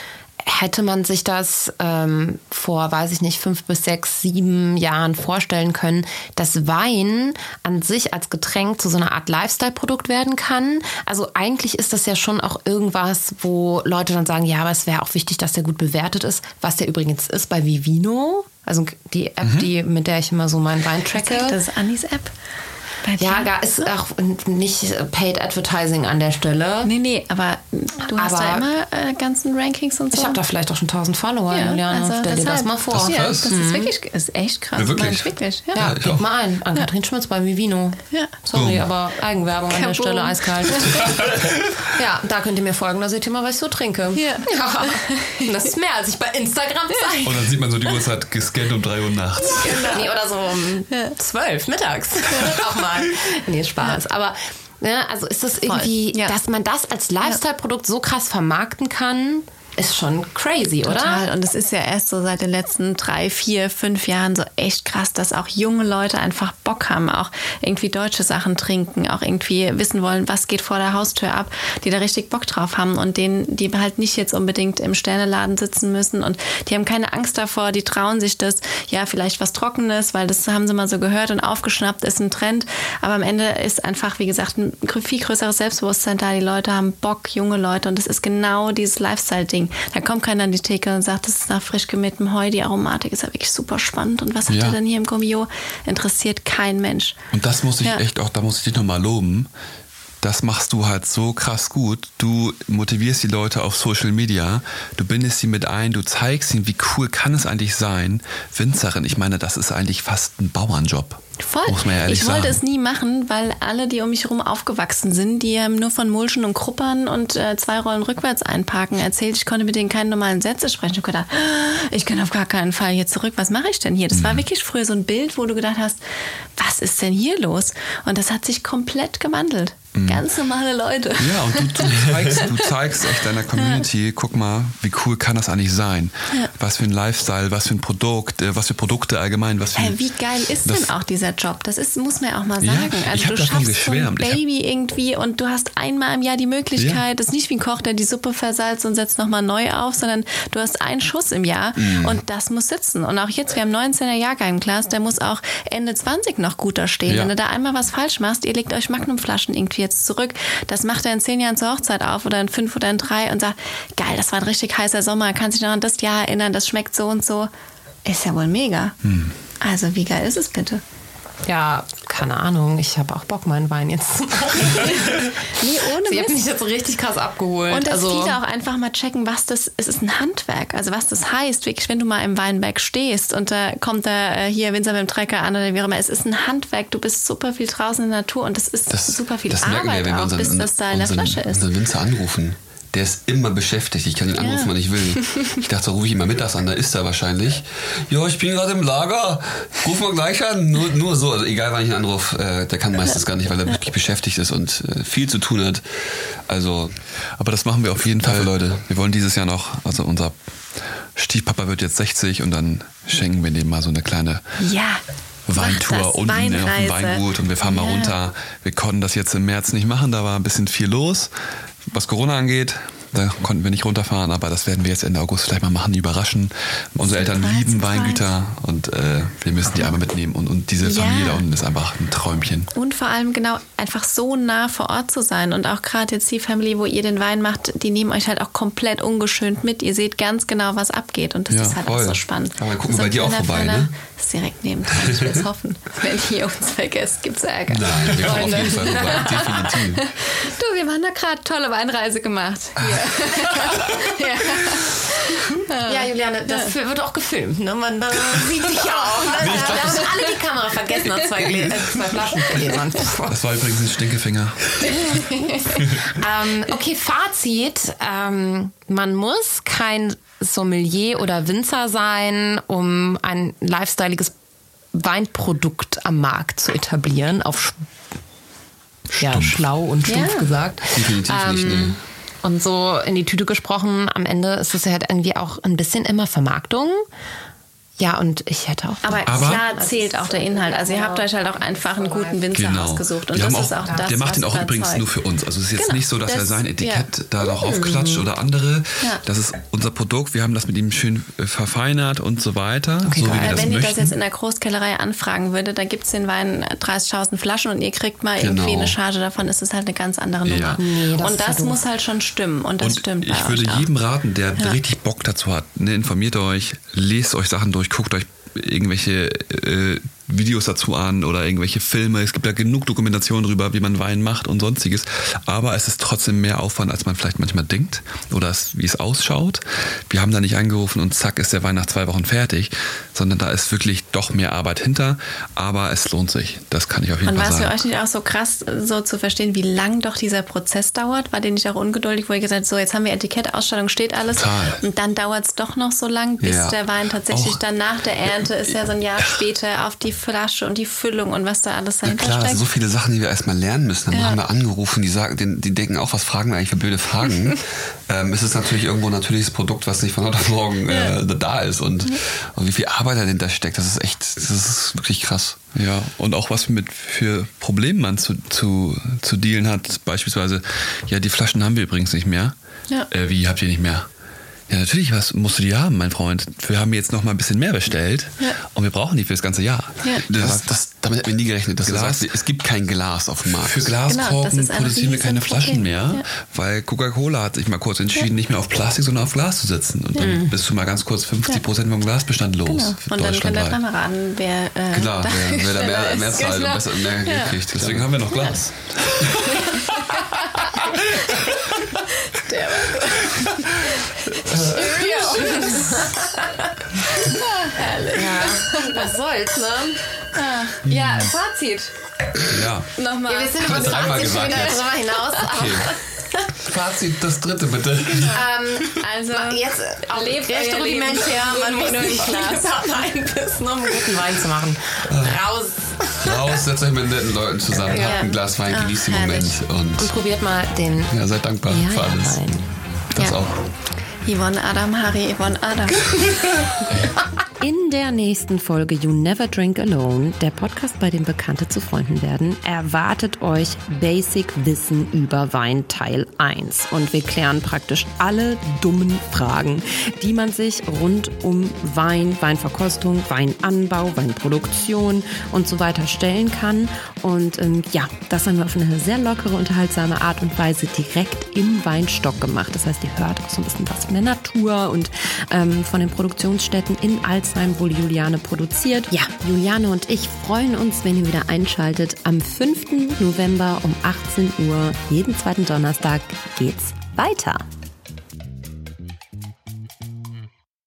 hätte man sich das ähm, vor, weiß ich nicht, fünf bis sechs, sieben Jahren vorstellen können, dass Wein an sich als Getränk zu so einer Art Lifestyle-Produkt werden kann? Also eigentlich ist das ja schon auch irgendwas, wo Leute dann sagen, ja, aber es wäre auch wichtig, dass der gut bewertet ist, was der übrigens ist bei Vivino. Also die App, Mhm. die, mit der ich immer so meinen Wein tracke. Das ist Anis App. Bei Ja, da ist auch nicht Paid Advertising an der Stelle. Nee, nee, aber du hast Aber- da immer äh, ganzen Rankings und so. Ich habe da vielleicht auch schon 1000 Follower, ja, Juliane. also Stell dir das mal vor. Das ist ja, krass. das ist wirklich, ist echt krass. Ja, wirklich? Wirklich. Ja. ja, auch. mal ein. An Katrin Schmitz bei Vivino. Ja. Sorry, Boom. aber Eigenwerbung an der Kaboom. Stelle, eiskalt. ja, da könnt ihr mir folgen, da seht ihr mal, was ich so trinke. Ja. Ja. Das ist mehr, als ich bei Instagram zeige. Und dann sieht man so die Uhrzeit gescannt um 3 Uhr nachts. Nee, oder so um zwölf mittags. Auch mal. Nee, Spaß. Aber ne, also ist das irgendwie, Ja. dass man das als Lifestyle-Produkt so krass vermarkten kann, ist schon crazy, oder? Total. Und es ist ja erst so seit den letzten drei, vier, fünf Jahren so echt krass, dass auch junge Leute einfach Bock haben, auch irgendwie deutsche Sachen trinken, auch irgendwie wissen wollen, was geht vor der Haustür ab, die da richtig Bock drauf haben und denen, die halt nicht jetzt unbedingt im Sterneladen sitzen müssen und die haben keine Angst davor, die trauen sich das, ja, vielleicht was Trockenes, weil das haben sie mal so gehört und aufgeschnappt, ist ein Trend. Aber am Ende ist einfach, wie gesagt, ein viel größeres Selbstbewusstsein da. Die Leute haben Bock, junge Leute und das ist genau dieses Lifestyle-Ding. Da kommt keiner an die Theke und sagt, das ist nach frisch gemähtem Heu, die Aromatik ist ja wirklich super spannend. Und was hat Ja. er denn hier im Gummio? Interessiert kein Mensch. Und das muss ich Ja. echt auch, da muss ich dich nochmal loben. Das machst du halt so krass gut. Du motivierst die Leute auf Social Media, du bindest sie mit ein, du zeigst ihnen, wie cool kann es eigentlich sein. Winzerin, ich meine, das ist eigentlich fast ein Bauernjob. Voll. Ja ich wollte sagen. es nie machen, weil alle, die um mich herum aufgewachsen sind, die haben nur von Mulchen und Kruppern und äh, zwei Rollen rückwärts einparken erzählt. Ich konnte mit denen keine normalen Sätze sprechen. Ich habe gedacht, "Ah, ich kann auf gar keinen Fall hier zurück. Was mache ich denn hier? Das Mhm. war wirklich früher so ein Bild, wo du gedacht hast, was ist denn hier los? Und das hat sich komplett gewandelt. Ganz normale Leute. Ja, und du, du, zeigst, du zeigst echt deiner Community, guck mal, wie cool kann das eigentlich sein? Was für ein Lifestyle, was für ein Produkt, äh, was für Produkte allgemein, was für Ey, wie geil ist denn auch dieser Job? Das ist, muss man ja auch mal Ja, sagen. ich Also du schaffst so ein Baby irgendwie und du hast einmal im Jahr die Möglichkeit, Ja. das ist nicht wie ein Koch, der die Suppe versalzt und setzt nochmal neu auf, sondern du hast einen Schuss im Jahr Mhm. und das muss sitzen. Und auch jetzt, wir haben 19er Jahrgang, Klaas, der muss auch Ende 20 noch gut da stehen. Ja. Wenn du da einmal was falsch machst, ihr legt euch Magnumflaschen irgendwie jetzt zurück, das macht er in zehn Jahren zur Hochzeit auf oder in fünf oder in drei und sagt, geil, das war ein richtig heißer Sommer, kann sich noch an das Jahr erinnern, das schmeckt so und so. Ist ja wohl mega. Hm. Also wie geil ist es bitte? Ja, keine Ahnung. Ich habe auch Bock, meinen Wein jetzt zu machen. Nee, ohne Sie hat mich jetzt richtig krass abgeholt. Und dass also, viele auch einfach mal checken, was das es ist ein Handwerk. Also was das heißt, wirklich, wenn du mal im Weinberg stehst und da kommt da äh, hier Winzer mit dem Trecker an oder wie auch immer. Es ist ein Handwerk. Du bist super viel draußen in der Natur und das ist Das, super viel das Arbeit wir, wenn wir auch, unseren, bis das da in der Flasche ist. unseren Winzer anrufen. Der ist immer beschäftigt. Ich kann ihn anrufen, wann ich will. Ich dachte, rufe ich ihn mal mittags an, da ist er wahrscheinlich. Ja, ich bin gerade im Lager. Ruf mal gleich an. Nur, nur so. Also egal, wann ich ihn anrufe, äh, der kann meistens gar nicht, weil er wirklich beschäftigt ist und äh, viel zu tun hat. Also, Aber das machen wir auf jeden Fall. Leute. Wir wollen dieses Jahr noch, also unser Stiefpapa wird jetzt 60 und dann schenken wir dem mal so eine kleine Ja. Weintour unten auf dem Weinreise. Weingut und wir fahren mal Ja. runter. Wir konnten das jetzt im März nicht machen, da war ein bisschen viel los, was Corona angeht. Da konnten wir nicht runterfahren, aber das werden wir jetzt Ende August vielleicht mal machen, überraschen. Unsere Eltern lieben. Weingüter und äh, wir müssen die einmal mitnehmen. Und, und diese Ja. Familie da unten ist einfach ein Träumchen. Und vor allem genau einfach so nah vor Ort zu sein. Und auch gerade jetzt die Family, wo ihr den Wein macht, die nehmen euch halt auch komplett ungeschönt mit. Ihr seht ganz genau, was abgeht. Und das Ja, ist halt auch voll. so spannend. Aber wir gucken so bei dir auch vorbei, ne? Das ist direkt neben dran. Ich will es hoffen. Wenn ihr uns vergesst, gibt es Ärger. nein, wir kommen auf jeden Fall vorbei. Definitiv. Du, wir haben da gerade tolle Weinreise gemacht. ja. ja, Juliane, das wird auch gefilmt. Ne? Man da sieht dich ja auch. Ne? Da haben alle die Kamera vergessen nach zwei, Glä- äh, zwei Flaschengläsern. Das war übrigens ein Stinkefinger. ähm, okay, Fazit. Ähm, man muss kein Sommelier oder Winzer sein, um ein lifestyleiges Weinprodukt am Markt zu etablieren. Auf sch- ja, schlau und stumpf Ja. gesagt. Definitiv nicht, ne. Und so in die Tüte gesprochen, am Ende ist es ja halt irgendwie auch ein bisschen immer Vermarktung. Ja, und ich hätte auch. Aber, Aber- klar zählt auch der Inhalt. Also ihr habt euch halt auch einfach einen guten Winzer Genau. ausgesucht. Und Wir das haben ist auch das, der macht was den auch übrigens nur für uns. Also es ist jetzt Genau. nicht so, dass er Das- sein Etikett ja. da noch aufklatscht oder andere. Ja. Das ist unser Produkt. Wir haben das mit ihm schön äh, verfeinert und so weiter. so wie wir das wenn ihr möchten. das jetzt in der Großkellerei anfragen würdet, da gibt es den Wein 30.000 Flaschen und ihr kriegt mal irgendwie Genau. eine Charge davon, ist es halt eine ganz andere Nummer. Ja. Nee, das und das doof. muss halt schon stimmen. Und das und stimmt bei ich würde euch auch. jedem raten, der Ja. richtig Bock dazu hat, ne, informiert euch, lest euch Sachen durch, guckt euch irgendwelche äh, Videos dazu an oder irgendwelche Filme. Es gibt ja genug Dokumentationen darüber, wie man Wein macht und sonstiges. Aber es ist trotzdem mehr Aufwand, als man vielleicht manchmal denkt oder es, wie es ausschaut. Wir haben da nicht angerufen und zack ist der Wein nach zwei Wochen fertig, sondern da ist wirklich doch mehr Arbeit hinter. Aber es lohnt sich. Das kann ich auf jeden Und Fall war es für sagen. euch nicht auch so krass, so zu verstehen, wie lang doch dieser Prozess dauert? War den nicht auch ungeduldig, wo ihr gesagt habt, so jetzt haben wir Etikett, Ausstattung, steht alles. Total. Und dann dauert es doch noch so lang, bis Ja. der Wein tatsächlich Auch- dann nach der Ernte ist ja so ein Jahr später auf die Flasche und die Füllung und was da alles Na dahinter klar, es steckt. sind so viele Sachen, die wir erstmal lernen müssen. Dann Ja. haben wir angerufen, die sagen, die, die denken auch, was fragen wir eigentlich für blöde Fragen. ähm, es ist natürlich irgendwo ein natürliches Produkt, was nicht von heute auf morgen äh, da ist und, und wie viel Arbeit dahinter steckt. Das ist echt, das ist wirklich krass. Ja, und auch was mit für Probleme man zu, zu, zu dealen hat. Beispielsweise, ja, die Flaschen haben wir übrigens nicht mehr. Ja. Äh, wie habt ihr nicht mehr? Ja, natürlich, was musst du die haben, mein Freund? Wir haben jetzt noch mal ein bisschen mehr bestellt Ja. und wir brauchen die für das ganze Jahr. Ja. Das, das, damit hätten wir nie gerechnet. Dass Glas- sagst, es gibt kein Glas auf dem Markt. Für Genau, Glaskorken ein produzieren wir keine. Flaschen mehr, Ja. weil Coca-Cola hat sich mal kurz entschieden, nicht mehr auf Plastik, sondern auf Glas zu setzen. Und dann bist du mal ganz kurz 50 Prozent vom Glasbestand los. Genau. für Und dann könnt ihr dreimal raten, wer, äh, Klar, da wer, wer da mehr, mehr zahlt Genau. und besser, mehr kriegt. Deswegen haben wir noch Glas. Der ja, was soll's, ne? Ja, Fazit. Ja. Nochmal. Ja, wir sind über dreimal 20 gesagt wieder jetzt. drüber hinaus. Okay. Fazit, das dritte bitte. Ähm, also, Jetzt auch lebt recht rudimentär, man muss Nur nicht ein Glas. reinpissen, um guten Wein zu machen. Raus. Raus, setzt euch mit netten Leuten zusammen, Ja. habt ein Glas Wein, genießt den herrlich. Moment Und und probiert mal den ja, seid dankbar für alles. Wein. Das Ja. auch. Yvonne Adam, Harry, Yvonne Adam. In der nächsten Folge You Never Drink Alone, der Podcast, bei dem Bekannte zu Freunden werden, erwartet euch Basic Wissen über Wein Teil 1. Und wir klären praktisch alle dummen Fragen, die man sich rund um Wein, Weinverkostung, Weinanbau, Weinproduktion und so weiter stellen kann. Und ähm, ja, das haben wir auf eine sehr lockere, unterhaltsame Art und Weise direkt im Weinstock gemacht. Das heißt, ihr hört auch so ein bisschen was von der Natur und ähm, von den Produktionsstätten in Alzheim, wo Juliane produziert. Ja, Juliane und ich freuen uns, wenn ihr wieder einschaltet. Am 5. November um 18 Uhr, jeden zweiten Donnerstag, geht's weiter.